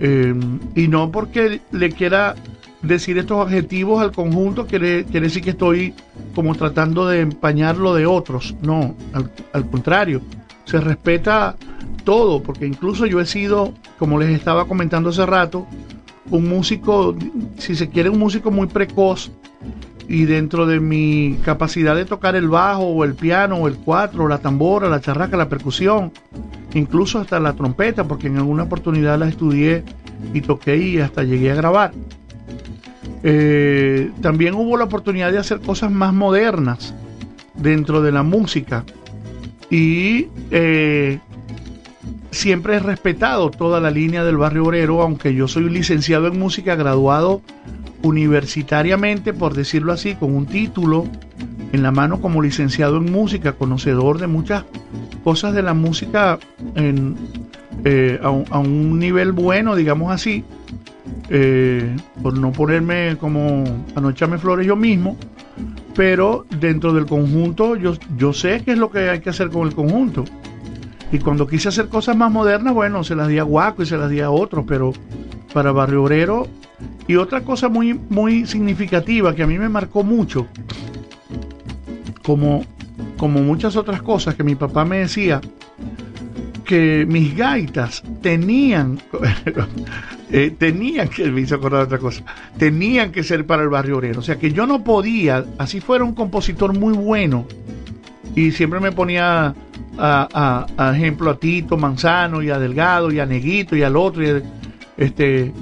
Eh, y no porque le quiera decir estos adjetivos al conjunto quiere, quiere decir que estoy como tratando de empañar lo de otros. No al, al contrario se respeta todo porque incluso yo he sido como les estaba comentando hace rato un músico, si se quiere, un músico muy precoz y dentro de mi capacidad de tocar el bajo o el piano o el cuatro, la tambora, la charraca, la percusión, incluso hasta la trompeta, porque en alguna oportunidad la estudié y toqué y hasta llegué a grabar. Eh, también hubo la oportunidad de hacer cosas más modernas dentro de la música y eh, siempre he respetado toda la línea del barrio obrero, aunque yo soy licenciado en música, graduado universitariamente, por decirlo así, con un título en la mano como licenciado en música, conocedor de muchas cosas de la música en, eh, a, un, nivel bueno, digamos así, eh, por no ponerme como a no echarme flores yo mismo, pero dentro del conjunto yo, yo sé qué es lo que hay que hacer con el conjunto. Y cuando quise hacer cosas más modernas, bueno, se las di a Guaco y se las di a otros, pero para Barrio Obrero. Y otra cosa muy, muy significativa que a mí me marcó mucho, como, como muchas otras cosas que mi papá me decía, que mis gaitas tenían, eh, tenían que, me acordar otra cosa, tenían que ser para el barrio obrero. O sea que yo no podía, así fuera un compositor muy bueno, y siempre me ponía a, a- a ejemplo a Tito Manzano y a Delgado y a Neguito y al otro, este,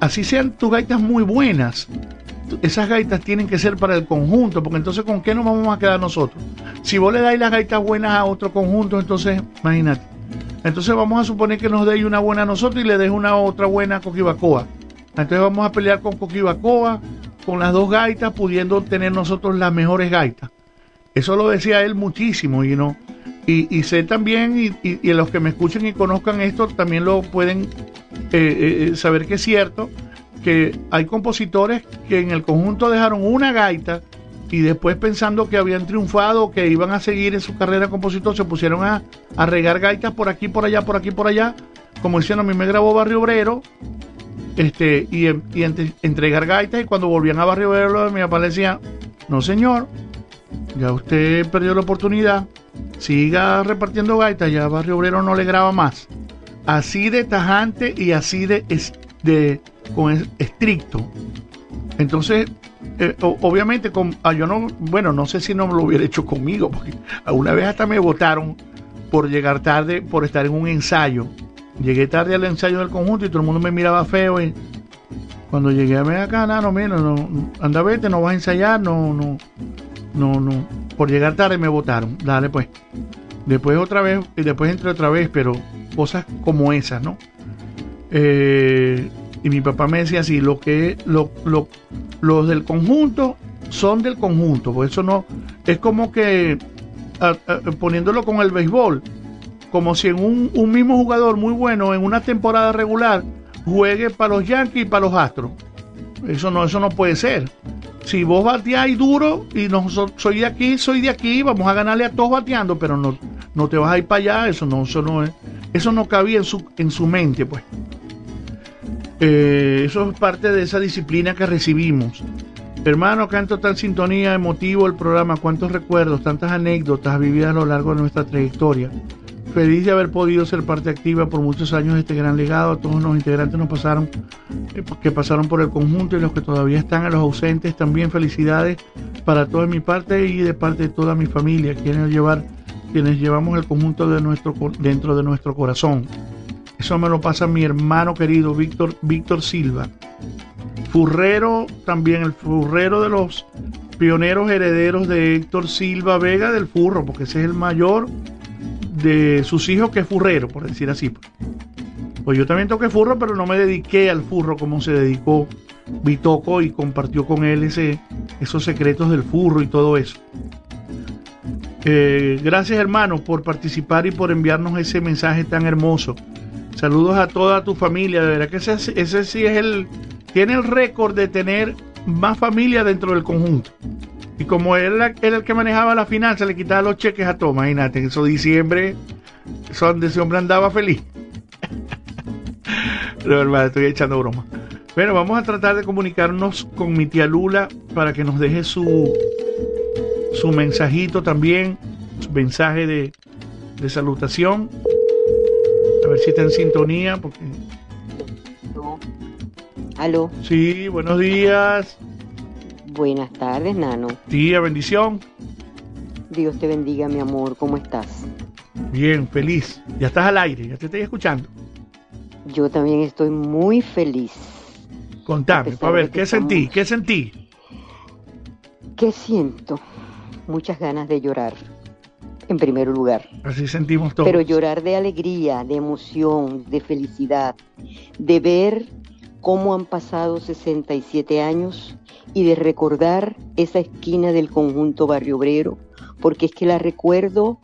así sean tus gaitas muy buenas, esas gaitas tienen que ser para el conjunto, porque entonces ¿con qué nos vamos a quedar nosotros? Si vos le dais las gaitas buenas a otro conjunto, entonces, imagínate. Entonces vamos a suponer que nos deis una buena a nosotros y le des una otra buena a Coquibacoa. Entonces vamos a pelear con Coquibacoa, con las dos gaitas, pudiendo tener nosotros las mejores gaitas. Eso lo decía él muchísimo y no. Y, y sé también, y, y- los que me escuchen y conozcan esto también lo pueden eh, eh, saber que es cierto, que hay compositores que en el conjunto dejaron una gaita y después pensando que habían triunfado, que iban a seguir en su carrera de compositor, se pusieron a, a regar gaitas por aquí, por allá, por aquí, por allá. Como dicen, a mí me grabó Barrio Obrero, este, y entre- entregar gaitas, y cuando volvían a Barrio Obrero, mi papá le decía, no señor, ya usted perdió la oportunidad, siga repartiendo gaitas, ya Barrio Obrero no le graba más. Así de tajante y así de, de con es- estricto. Entonces, eh, obviamente, con, ah, yo no, bueno, no sé si no lo hubiera hecho conmigo, porque alguna vez hasta me votaron por llegar tarde, por estar en un ensayo. Llegué tarde al ensayo del conjunto y todo el mundo me miraba feo. Y cuando llegué a ver acá, no, mira, no, anda, vete, no vas a ensayar, no, no, no, no. Por llegar tarde me votaron. Dale, pues. Después otra vez, y después entré otra vez, pero cosas como esas, ¿no? Eh, y mi papá me decía así, lo que lo, lo- los del conjunto son del conjunto, por eso no, es como que poniéndolo con el béisbol, como si en un, un mismo jugador muy bueno en una temporada regular juegue para los Yankees y para los Astros. Eso no, eso no puede ser. Si vos bateáis duro y no so- soy de aquí, soy de aquí, vamos a ganarle a todos bateando, pero no, no te vas a ir para allá, eso no, eso no es, eso no cabía en su, en su mente, pues. Eh, eso es parte de esa disciplina que recibimos. Hermano, canto tal sintonía, emotivo el programa, cuántos recuerdos, tantas anécdotas vividas a lo largo de nuestra trayectoria. Feliz de haber podido ser parte activa por muchos años de este gran legado. A todos los integrantes nos pasaron, eh, que pasaron por el conjunto y los que todavía están, a los ausentes, también felicidades para toda mi parte y de parte de toda mi familia, quienes llevar, quienes llevamos el conjunto de nuestro, dentro de nuestro corazón. Eso me lo pasa mi hermano querido Víctor, Víctor Silva. Furrero, también el furrero de los pioneros herederos de Héctor Silva Vega del Furro, porque ese es el mayor de sus hijos que es furrero, por decir así. pues. Yo también toqué furro, pero no me dediqué al furro como se dedicó Bitoco y compartió con él ese, esos secretos del furro y todo eso. Eh, gracias hermanos por participar y por enviarnos ese mensaje tan hermoso. Saludos a toda tu familia, de verdad que ese, ese sí es el, tiene el récord de tener más familia dentro del conjunto. Y como él era el que manejaba la finanza, le quitaba los cheques a todos. Imagínate, en eso diciembre, eso donde ese hombre andaba feliz. De verdad, estoy echando broma. Bueno, vamos a tratar de comunicarnos con mi tía Lula para que nos deje su, su mensajito también, su mensaje de, de salutación. A ver si está en sintonía, porque... Aló, Sí, buenos días. Buenas tardes, Nano. Tía, bendición. Dios te bendiga, mi amor. ¿Cómo estás? Bien, feliz. Ya estás al aire, ya te estoy escuchando. Yo también estoy muy feliz. Contame, a ver, ¿qué sentí? ¿Qué sentí? ¿Qué siento? Muchas ganas de llorar, en primer lugar. Así sentimos todos. Pero llorar de alegría, de emoción, de felicidad, de ver cómo han pasado 67 años y de recordar esa esquina del conjunto Barrio Obrero, porque es que la recuerdo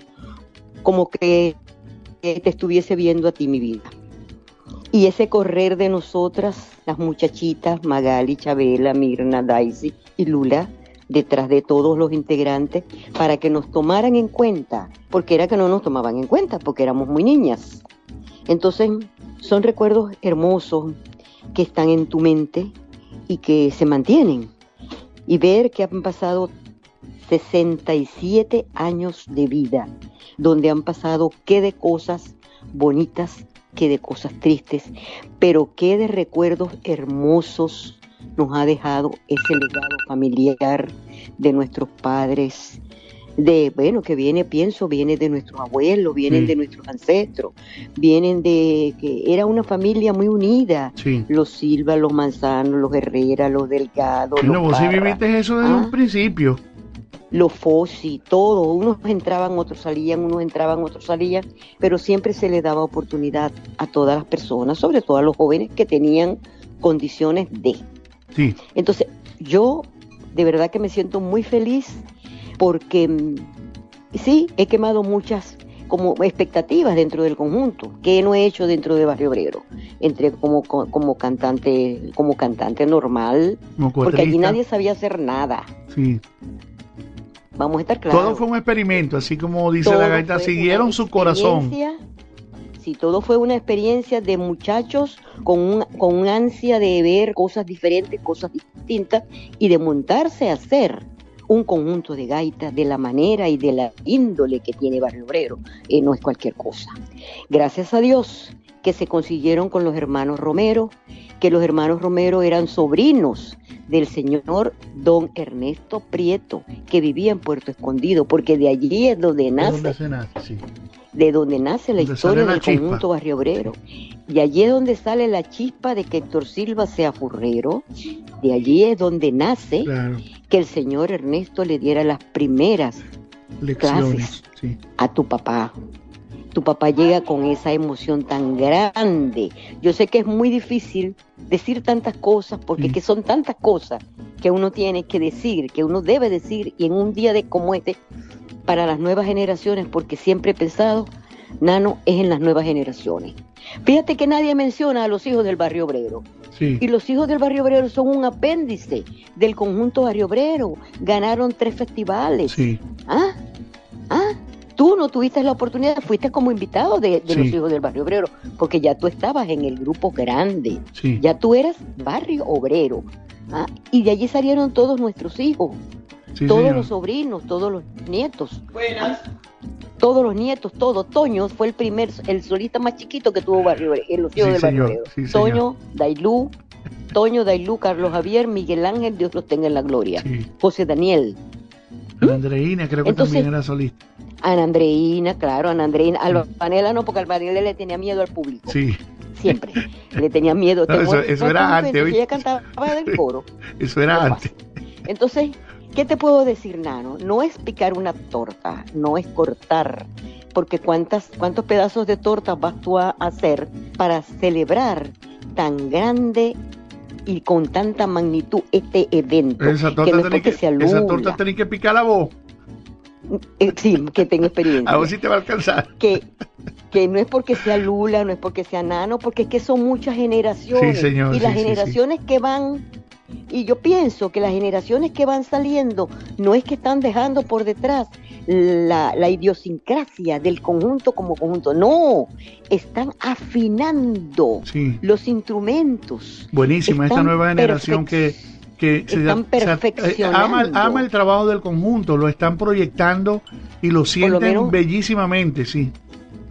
como que te estuviese viendo a ti, mi vida. Y ese correr de nosotras, las muchachitas, Magali, Chabela, Mirna, Daisy y Lula, detrás de todos los integrantes, para que nos tomaran en cuenta, porque era que no nos tomaban en cuenta, porque éramos muy niñas. Entonces, son recuerdos hermosos que están en tu mente y que se mantienen. Y ver que han pasado 67 años de vida, donde han pasado qué de cosas bonitas, qué de cosas tristes, pero qué de recuerdos hermosos nos ha dejado ese legado familiar de nuestros padres, de, bueno, que viene, pienso, viene de nuestros abuelos, vienen de nuestros ancestros, vienen de que era una familia muy unida, Sí. los Silva, los Manzanos, los Herrera, los Delgado, Bueno, los vos sí viviste eso desde Ah. un principio. los Fossi, todos, unos entraban, otros salían, unos entraban, otros salían, pero siempre se le daba oportunidad a todas las personas, sobre todo a los jóvenes que tenían condiciones de. Sí. Entonces, yo de verdad que me siento muy feliz porque sí, he quemado muchas como expectativas dentro del conjunto, que no he hecho dentro de Barrio Obrero, entre como, como, cantante, como cantante normal, Como porque allí nadie sabía hacer nada. Sí. Vamos a estar claros. Todo fue un experimento, así como dice Todo la gaita, siguieron su corazón. Sí, todo fue una experiencia de muchachos con un, con un ansia de ver cosas diferentes, cosas distintas y de montarse a hacer un conjunto de gaitas de la manera y de la índole que tiene Barrio Obrero. Eh, no es cualquier cosa. Gracias a Dios que se consiguieron con los hermanos Romero, que los hermanos Romero eran sobrinos del señor don Ernesto Prieto, que vivía en Puerto Escondido, porque de allí es donde ¿De nace se nace? Sí. de donde nace la Donde historia la del chispa. conjunto Barrio Obrero. Y allí es donde sale la chispa de que Héctor Silva sea furrero. De allí es donde nace Claro. que el señor Ernesto le diera las primeras Lecciones. clases Sí. a tu papá. Tu papá llega con esa emoción tan grande. Yo sé que es muy difícil decir tantas cosas porque que son tantas cosas que uno tiene que decir, que uno debe decir y en un día de como este para las nuevas generaciones porque siempre he pensado, Nano es en las nuevas generaciones. Fíjate que nadie menciona a los hijos del barrio obrero. Sí. Y los hijos del barrio obrero son un apéndice del conjunto barrio obrero. Ganaron tres festivales. Sí. ¿Ah? ¿Ah? Tú no tuviste la oportunidad, fuiste como invitado de, de Sí. los hijos del barrio obrero, porque ya tú estabas en el grupo grande, Sí. ya tú eras barrio obrero. ¿ah? Y de allí salieron todos nuestros hijos, Sí, todos señor. los sobrinos, todos los nietos. Todos los nietos, todo. Toño fue el primer, el solista más chiquito que tuvo barrio Obrero, en los hijos Sí, del barrio obrero. Toño, Dailú, Toño, Dailú, Carlos Javier, Miguel Ángel, Dios los tenga en la gloria. Sí. José Daniel, Ana Andreina creo que Entonces- también era solista. Ana Andreina, claro, Ana Andreina, Albanela no, porque Albanela le tenía miedo al público, Sí. siempre. le tenía miedo. No, eso- eso no, era ¿cómo antes. Ella cantaba del coro. Eso era antes. Entonces, ¿qué te puedo decir, Nano? No es picar una torta, no es cortar, porque cuántas, cuántos pedazos de torta vas tú a hacer para celebrar tan grande y con tanta magnitud este evento. Esa que torta, no es tenés que, sea esa torta tenés que picar la voz. Eh, sí, que tengo experiencia. A ver si te va a alcanzar. que, que no es porque sea Lula, no es porque sea Nano, porque es que son muchas generaciones. Sí, señor, y las sí, sí, generaciones que van, y yo pienso que las generaciones que van saliendo no es que están dejando por detrás la, la idiosincrasia del conjunto como conjunto, no, están afinando Sí. los instrumentos. Buenísima esta nueva generación que, que se- están se- eh, perfeccionando. ama, ama el trabajo del conjunto, lo están proyectando y lo sienten menos- bellísimamente, sí.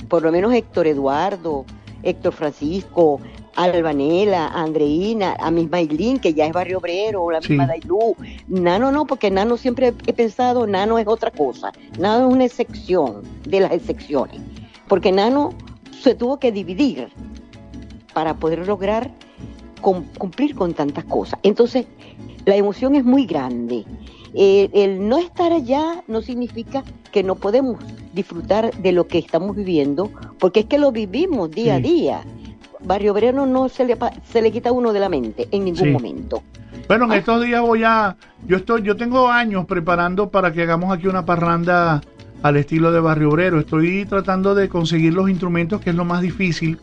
por lo menos Héctor Eduardo, Héctor Francisco, Albanela, Andreina, a misma Ailín, que ya es barrio obrero, la Sí. misma Dailú. Nano no, porque Nano siempre he pensado, Nano es otra cosa. Nano es una excepción de las excepciones. Porque Nano se tuvo que dividir para poder lograr cum- cumplir con tantas cosas. Entonces, la emoción es muy grande. El no estar allá no significa que no podemos disfrutar de lo que estamos viviendo, porque es que lo vivimos día a día. Barrio Obrero no se le, se le quita uno de la mente en ningún Sí. momento. Bueno, Ah. en estos días voy a, yo estoy, yo tengo años preparando para que hagamos aquí una parranda al estilo de Barrio Obrero. Estoy tratando de conseguir los instrumentos, que es lo más difícil,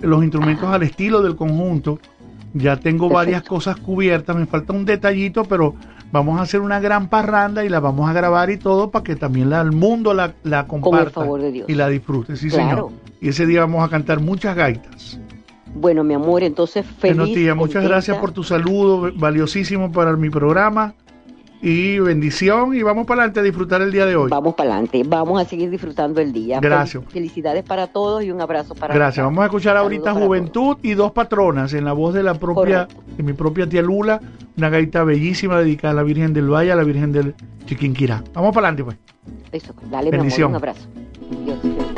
los instrumentos al estilo del conjunto. Ya tengo varias cosas cubiertas, me falta un detallito, pero vamos a hacer una gran parranda y la vamos a grabar y todo para que también la, el mundo la, la comparta favor de Dios. y la disfrute, sí Claro. señor. Y ese día vamos a cantar muchas gaitas. Bueno, mi amor, entonces feliz. Bueno, tía, muchas contenta. gracias por tu saludo, valiosísimo para mi programa. Y bendición, y vamos para adelante a disfrutar el día de hoy. Vamos para adelante, vamos a seguir disfrutando el día. Gracias. Fel- Felicidades para todos y un abrazo para Gracias. Vamos a escuchar ahorita Juventud y dos patronas en la voz de la propia, de mi propia tía Lula, una gaita bellísima dedicada a la Virgen del Valle, a la Virgen del Chiquinquirá. Vamos para adelante, pues. Eso, dale, mi amor, Bendición. un abrazo. Dios. Juventud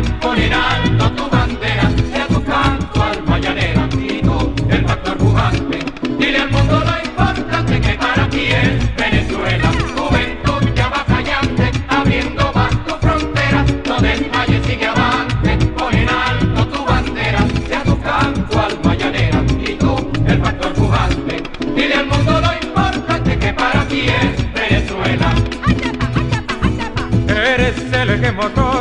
avante, pon en alto tu bandera, sea tu canto alma llanera, y tú, el factor pujante, dile al mundo lo importante que para ti es Venezuela. Juventud que avasallante, abriendo más tu frontera, no desmayes, sigue avante, pon en alto tu bandera, sea tu canto alma llanera, y tú, el factor pujante, dile al mundo lo importante que para ti es Venezuela. Eres el eje motor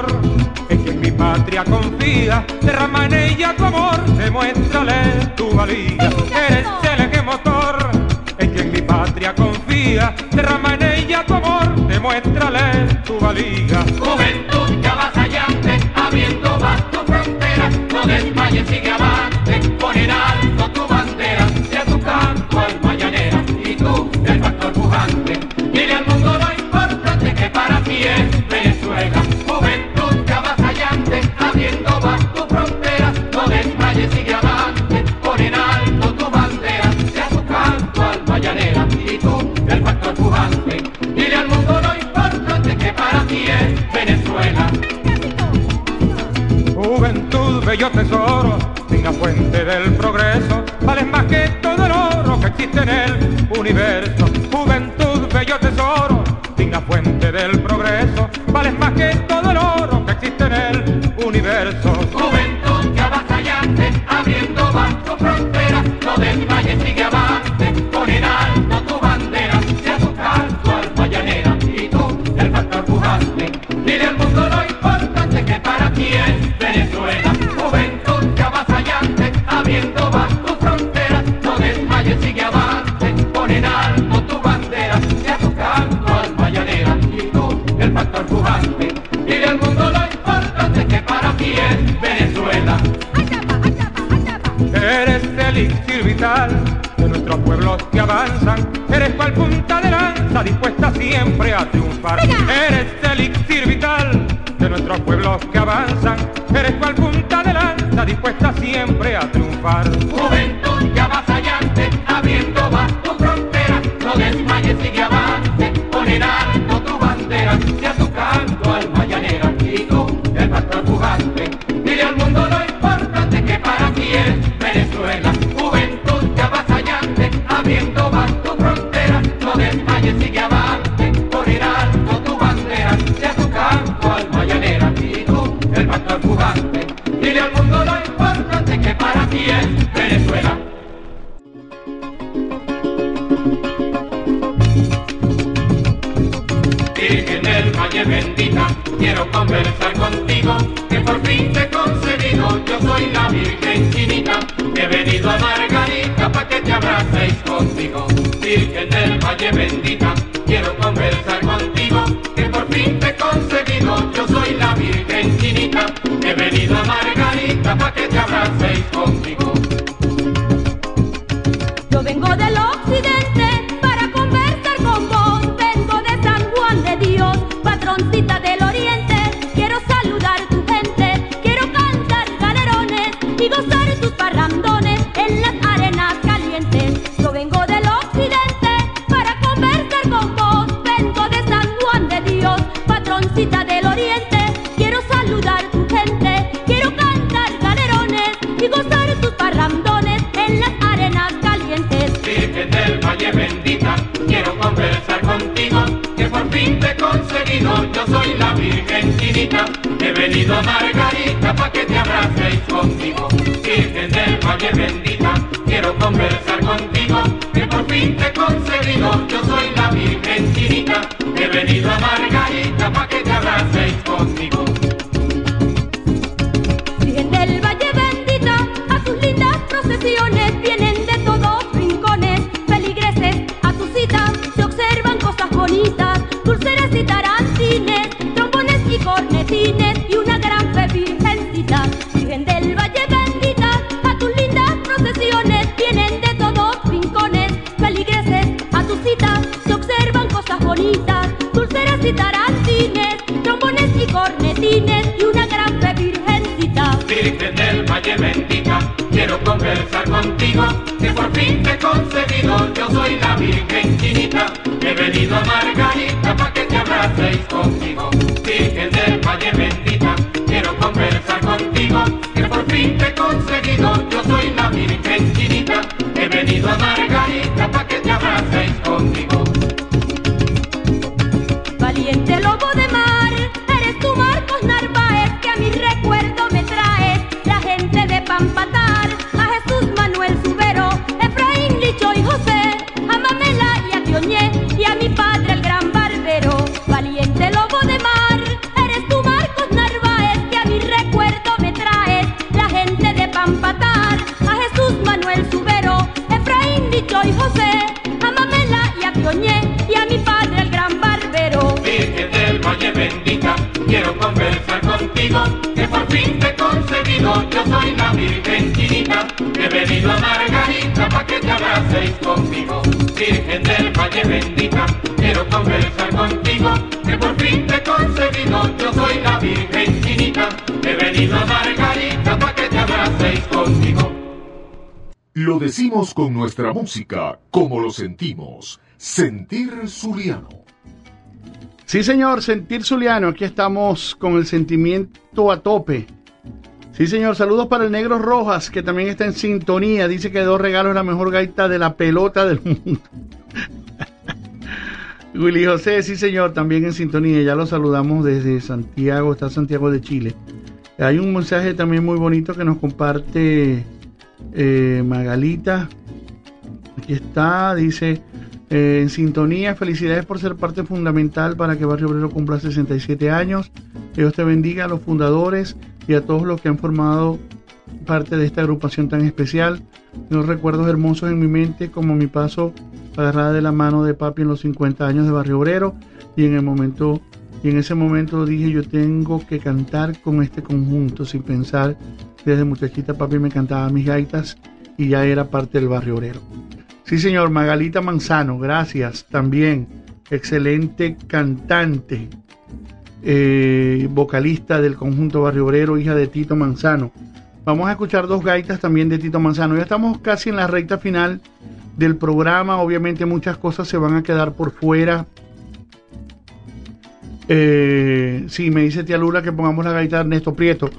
patria confía, derrama en ella tu amor, demuéstrale tu valía. Eres el eje motor en quien mi patria confía, derrama en ella tu amor, demuéstrale tu valía. Juventud que avasallante, abriendo más tu frontera, no desmayes, sigue avante, bello tesoro, digna fuente del progreso, vales más que todo el oro que existe en el universo. Juventud, bello tesoro, digna fuente del progreso, de nuestros pueblos que avanzan. Eres cual punta de lanza dispuesta siempre a triunfar. Eres el elixir vital de nuestros pueblos que avanzan. Eres cual punta de lanza dispuesta siempre a triunfar. Música, como lo sentimos. Sentir Zuliano. Sí, señor, sentir Zuliano. Aquí estamos con el sentimiento a tope. Sí, señor, saludos para el Negro Rojas, que también está en sintonía. Dice que dos regalos la mejor gaita de la pelota del mundo. Willy José, sí, señor, también en sintonía. Ya lo saludamos desde Santiago, está Santiago de Chile. Hay un mensaje también muy bonito que nos comparte eh, Magalita. Dice, eh, en sintonía, felicidades por ser parte fundamental para que Barrio Obrero cumpla 67 años. Dios te bendiga a los fundadores y a todos los que han formado parte de esta agrupación tan especial. Unos recuerdos hermosos en mi mente, como mi paso agarrada de la mano de papi en los 50 años de Barrio Obrero y en el momento y en ese momento dije yo tengo que cantar con este conjunto sin pensar desde muchachita papi me cantaba mis gaitas y ya era parte del barrio obrero sí señor Magalita Manzano gracias también. Excelente cantante eh, vocalista del conjunto barrio obrero hija de Tito Manzano. Vamos a escuchar dos gaitas también de Tito Manzano. Ya estamos casi en la recta final del programa. Obviamente muchas cosas se van a quedar por fuera. Eh, sí, me dice tía Lula que pongamos la gaita de Ernesto Prieto.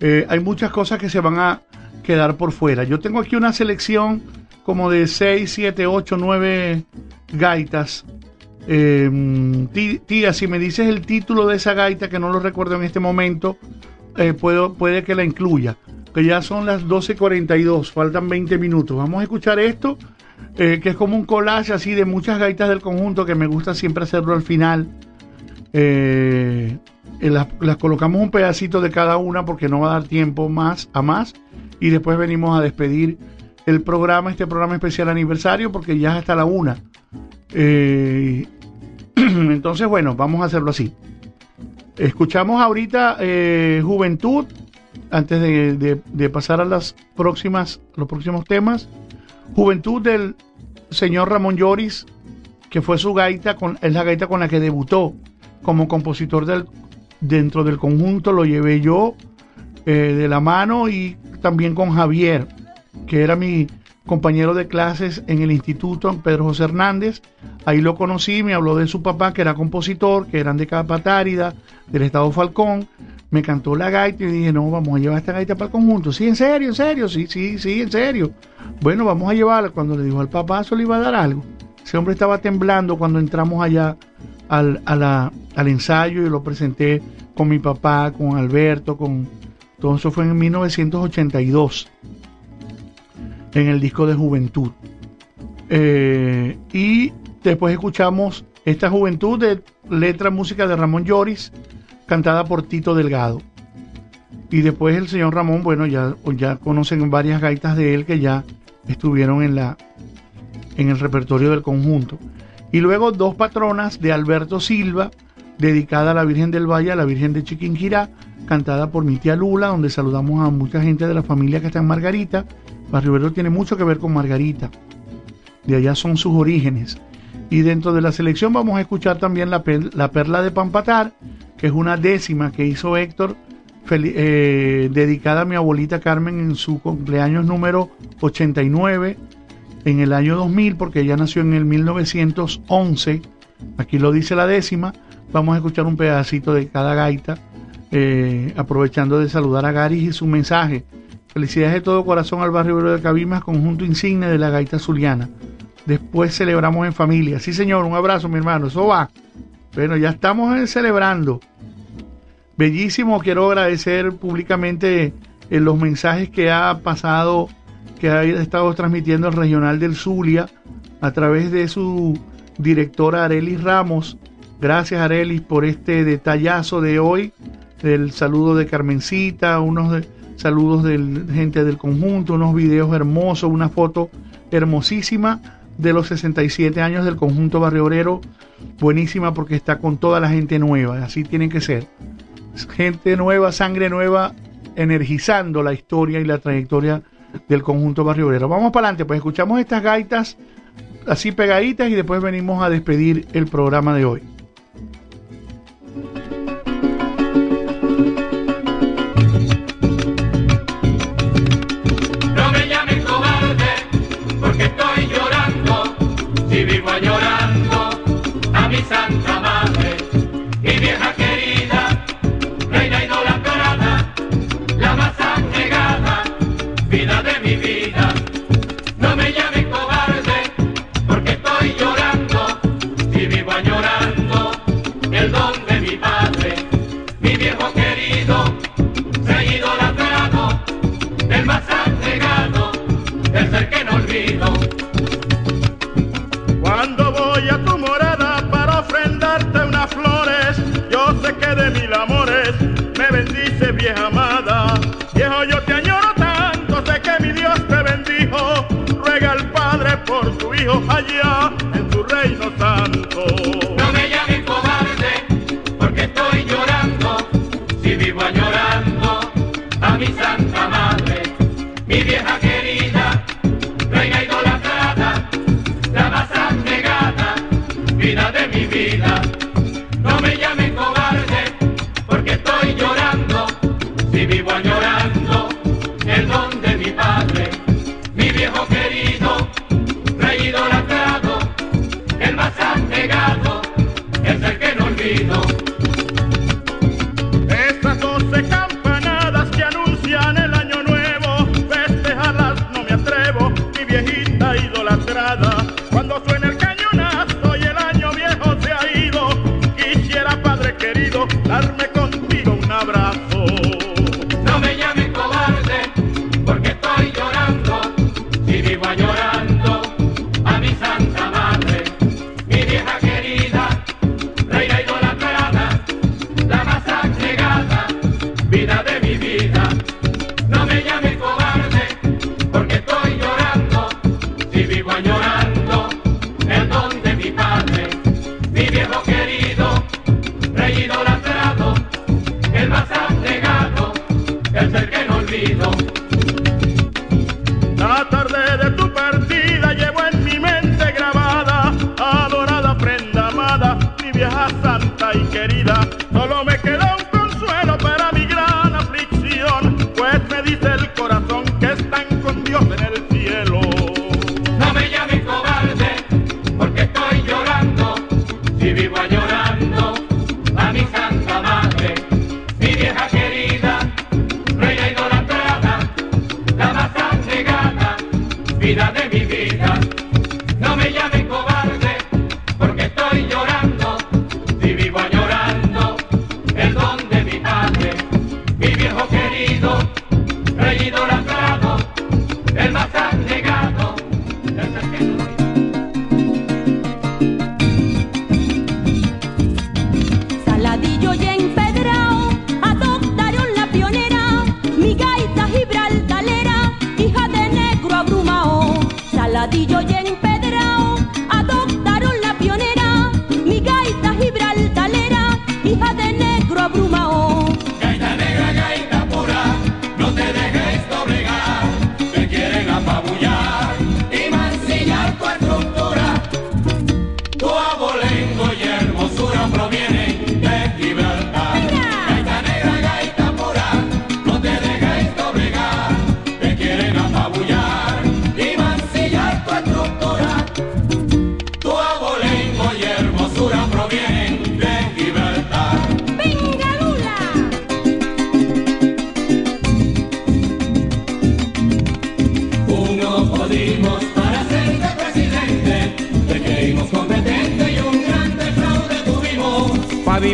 Eh, hay muchas cosas que se van a quedar por fuera. Yo tengo aquí una selección como de 6, 7, 8, 9 gaitas. Eh, tí- tía, si me dices el título de esa gaita, que no lo recuerdo en este momento, eh, puedo, puede que la incluya. Que ya son las 12.42, faltan 20 minutos. Vamos a escuchar esto, eh, que es como un collage así de muchas gaitas del conjunto, que me gusta siempre hacerlo al final. Eh, las colocamos un pedacito de cada una porque no va a dar tiempo más a más y después venimos a despedir el programa, este programa especial aniversario porque ya es hasta la una. Eh, entonces, bueno, vamos a hacerlo así. Escuchamos ahorita eh, Juventud antes de, pasar a las próximas, los próximos temas. Juventud del señor Ramón Lloris, que fue su gaita, con, es la gaita con la que debutó como compositor del, dentro del conjunto, lo llevé yo eh, de la mano y también con Javier, que era mi compañero de clases en el instituto, Pedro José Hernández. Ahí lo conocí, me habló de su papá, que era compositor, que eran de Capatárida, del estado Falcón. Me cantó la gaita y dije, no, vamos a llevar esta gaita para el conjunto. Sí, en serio, en serio, sí, sí, sí, en serio. Bueno, vamos a llevarla. Cuando le dijo al papá, eso le iba a dar algo. Ese hombre estaba temblando cuando entramos allá al, al ensayo y lo presenté con mi papá, con Alberto, con todo eso fue en 1982. En el disco de Juventud. Eh, y después escuchamos esta Juventud de letra música de Ramón Lloris, cantada por Tito Delgado. Y después el señor Ramón, bueno, ya, ya conocen varias gaitas de él que ya estuvieron en, la, en el repertorio del conjunto. Y luego dos patronas de Alberto Silva, dedicada a la Virgen del Valle, a la Virgen de Chiquinquirá, cantada por mi tía Lula, donde saludamos a mucha gente de la familia que está en Margarita. Barrio tiene mucho que ver con Margarita. De allá son sus orígenes. Y dentro de la selección vamos a escuchar también la, la Perla de Pampatar, que es una décima que hizo Héctor, eh, dedicada a mi abuelita Carmen en su cumpleaños número 89, en el año 2000, porque ella nació en el 1911. Aquí lo dice la décima. Vamos a escuchar un pedacito de cada gaita, eh, aprovechando de saludar a Garis y su mensaje. Felicidades de todo corazón al barrio de Cabimas, conjunto insigne de la gaita zuliana. Después celebramos en familia. Sí, señor, un abrazo, mi hermano. Eso va. Bueno, ya estamos eh, celebrando. Bellísimo, quiero agradecer públicamente eh, los mensajes que ha pasado, que ha estado transmitiendo el Regional del Zulia a través de su directora Arelis Ramos. Gracias Arelis por este detallazo de hoy, el saludo de Carmencita, unos saludos de gente del conjunto, unos videos hermosos, una foto hermosísima de los 67 años del conjunto Barrio Obrero, buenísima porque está con toda la gente nueva, así tiene que ser. Gente nueva, sangre nueva, energizando la historia y la trayectoria del conjunto Barrio Obrero. Vamos para adelante, pues escuchamos estas gaitas así pegaditas y después venimos a despedir el programa de hoy. Si vivo llorando a mi santa madre, mi vieja querida, reina idolatrada, la más anegada, vida de mi vida. No me llamen cobarde, porque estoy llorando, si vivo llorando el don de mi padre, mi viejo querido, se idolatrado, el más anegado, el ser que no olvido. Por tu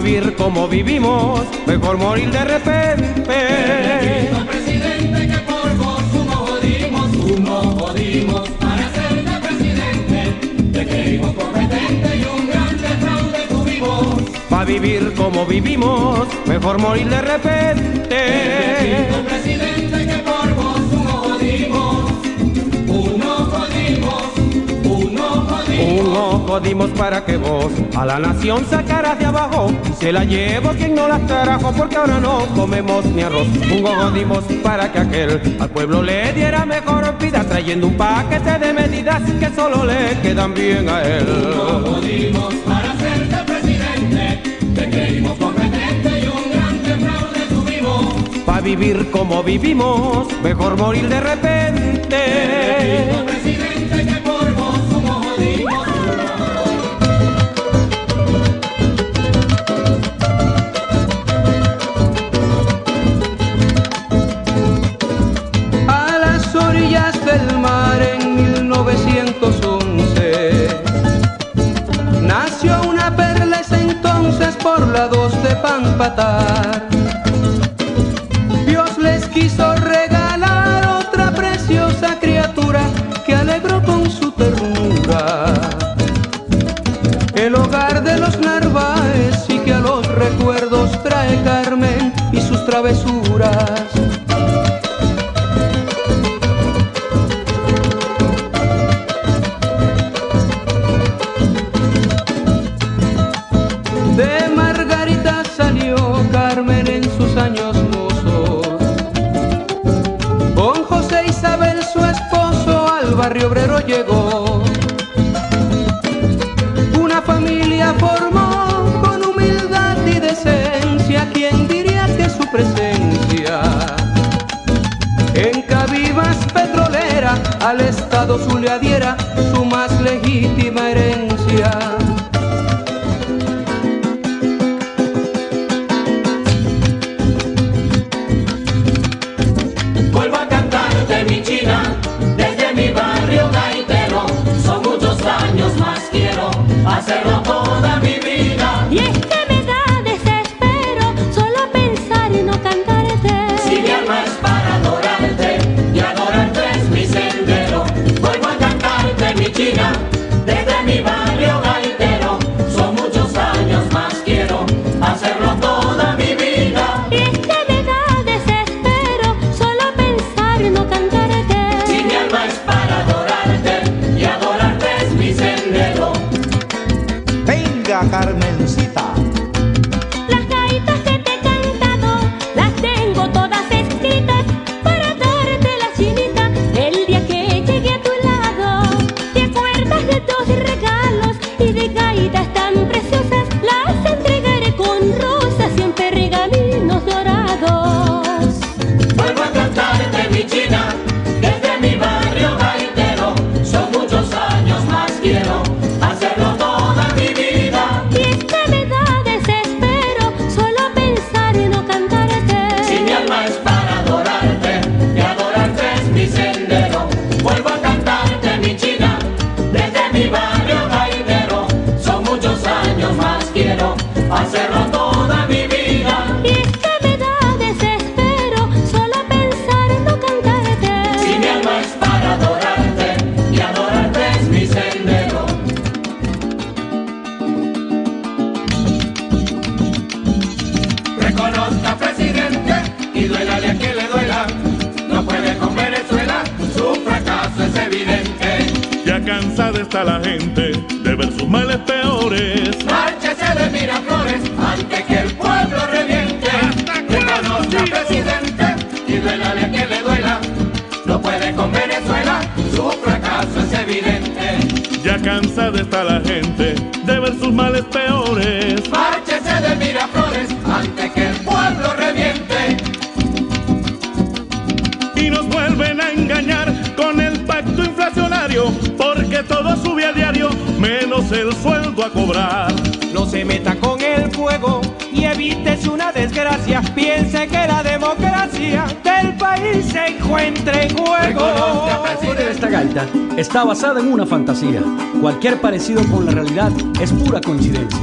vivir como vivimos, mejor morir de repente. Repito, presidente, que por vos uno jodimos, uno jodimos para ser de presidente. Te creímos competente y un gran fraude tuvimos. Pa' vivir como vivimos, mejor morir de repente. Presidente. todo dimos para que vos a la nación sacaras de abajo. Se la llevo quien no la trajo, porque ahora no comemos ni arroz. Un gogo para que aquel al pueblo le diera mejor vida, trayendo un paquete de medidas que solo le quedan bien a él. Un para serte presidente, te creímos competente y un gran fraude tuvimos. Pa' vivir como vivimos, mejor morir de repente. Dios les quiso regalar otra preciosa criatura que alegró con su ternura el hogar de los Narváez y que a los recuerdos trae Carmen y sus travesuras. impedirse que la democracia del país se encuentre en juego. La de esta gaita está basada en una fantasía. Cualquier parecido con la realidad es pura coincidencia.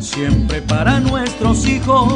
siempre para nuestros hijos.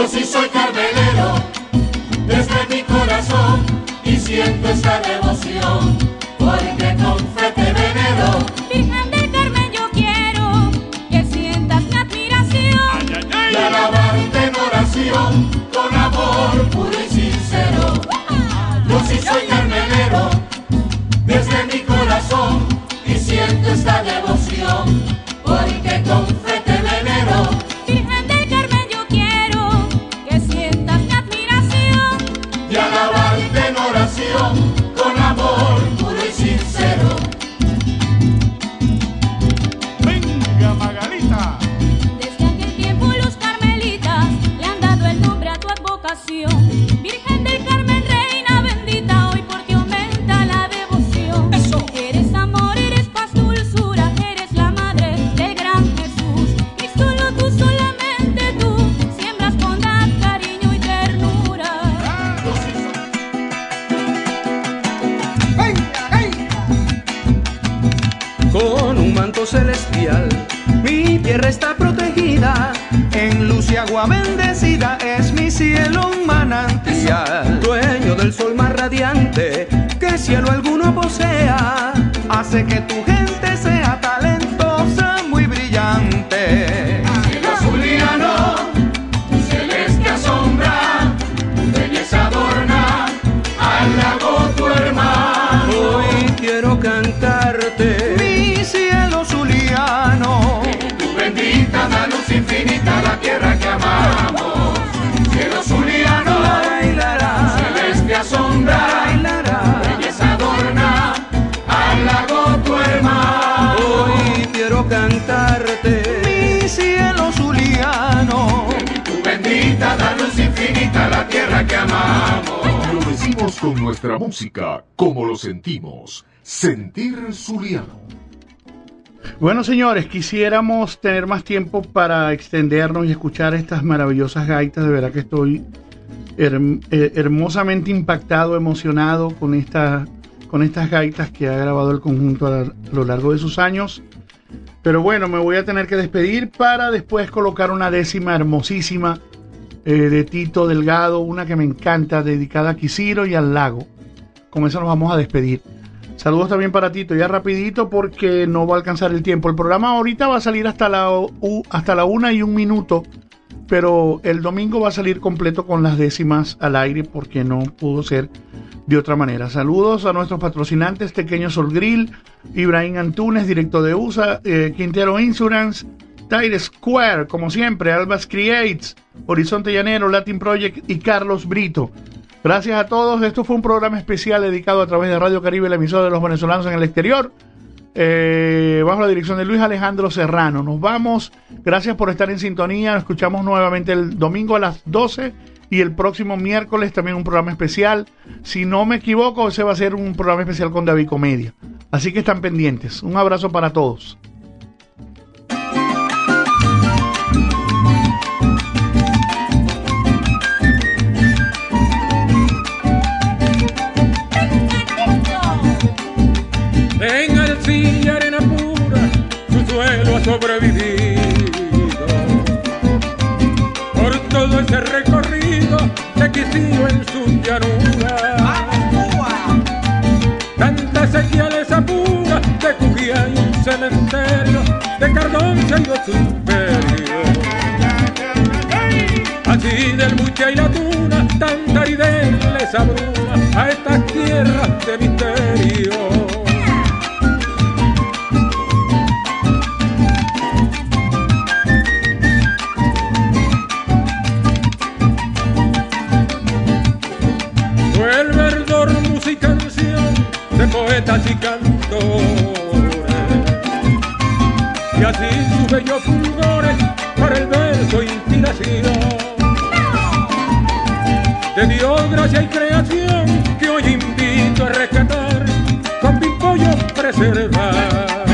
Yo sí soy carmelero, desde mi corazón, y siento esta devoción, porque con fe te venero. Virgen del Carmen, yo quiero que sientas mi admiración, ay, ay, ay. y alabarte en oración, con amor puro y sincero. Yo sí soy carmelero, desde mi corazón, y siento esta devoción. nuestra música, como lo sentimos. Sentir Zuliano. Bueno, señores, quisiéramos tener más tiempo para extendernos y escuchar estas maravillosas gaitas. De verdad que estoy eh, hermosamente impactado, emocionado con, esta, con estas gaitas que ha grabado el conjunto a lo largo de sus años. Pero bueno, me voy a tener que despedir para después colocar una décima hermosísima eh, de Tito Delgado, una que me encanta, dedicada a Quisiro y al lago. Con eso nos vamos a despedir. Saludos también para Tito, ya rapidito porque no va a alcanzar el tiempo. El programa ahorita va a salir hasta la, hasta la una y un minuto, pero el domingo va a salir completo con las décimas al aire porque no pudo ser de otra manera. Saludos a nuestros patrocinantes, Tequeño Sol Grill, Ibrahim Antunes, directo de USA, eh, Quintero Insurance, Tire Square, como siempre, Albas Creates, Horizonte Llanero, Latin Project y Carlos Brito. Gracias a todos. Esto fue un programa especial dedicado a través de Radio Caribe, la emisora de los venezolanos en el exterior. Eh, bajo la dirección de Luis Alejandro Serrano. Nos vamos. Gracias por estar en sintonía. Nos escuchamos nuevamente el domingo a las 12 y el próximo miércoles también un programa especial. Si no me equivoco, ese va a ser un programa especial con David Comedia. Así que están pendientes. Un abrazo para todos. Sobrevivido. Por todo ese recorrido que quisieron en su llanura. Tantas señales apuras de Cujía y un cementerio de Cardón se dio su imperio. Así del buche y la tuna, tanta aridez les abruma a estas tierras de misterio. Poetas y cantores. Y así sus bellos fulgores para el verso inspiración. De Dios gracia y creación que hoy invito a rescatar, con pimpollo preservar.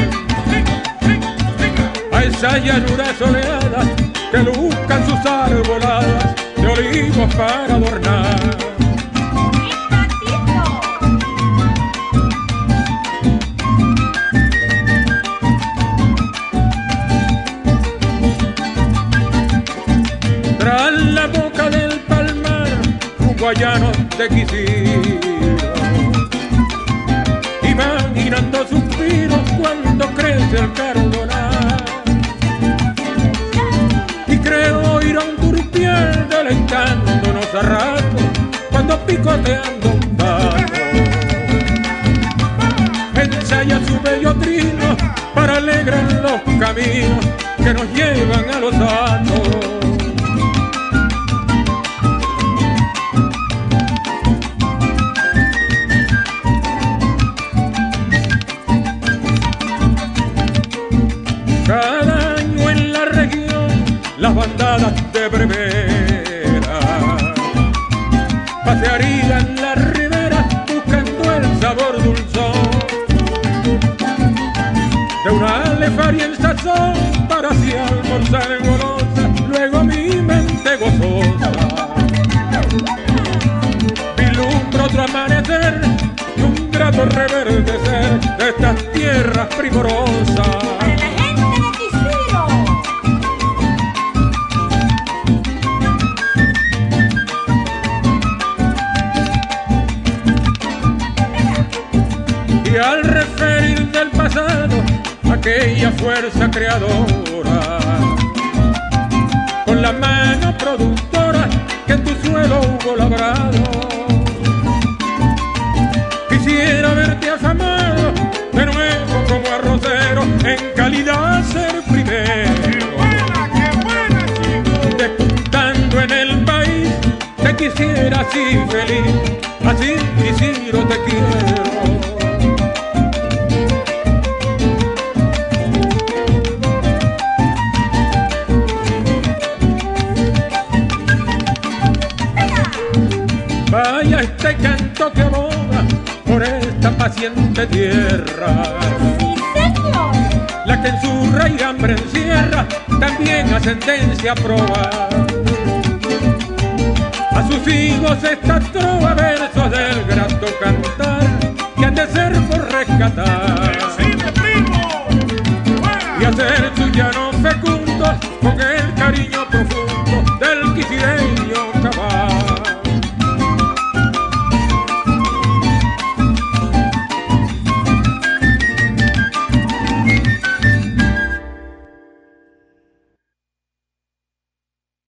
A esa llanura soleada que buscan sus arboladas de olivos para adornar. Guayano de Quisiro. Imaginando suspiros cuando crece el carbonar. Y creo oír a un turpial deleitándonos a rato cuando picoteando un barco. Ensaya su bello trino para alegrar los caminos que nos llevan a los altos.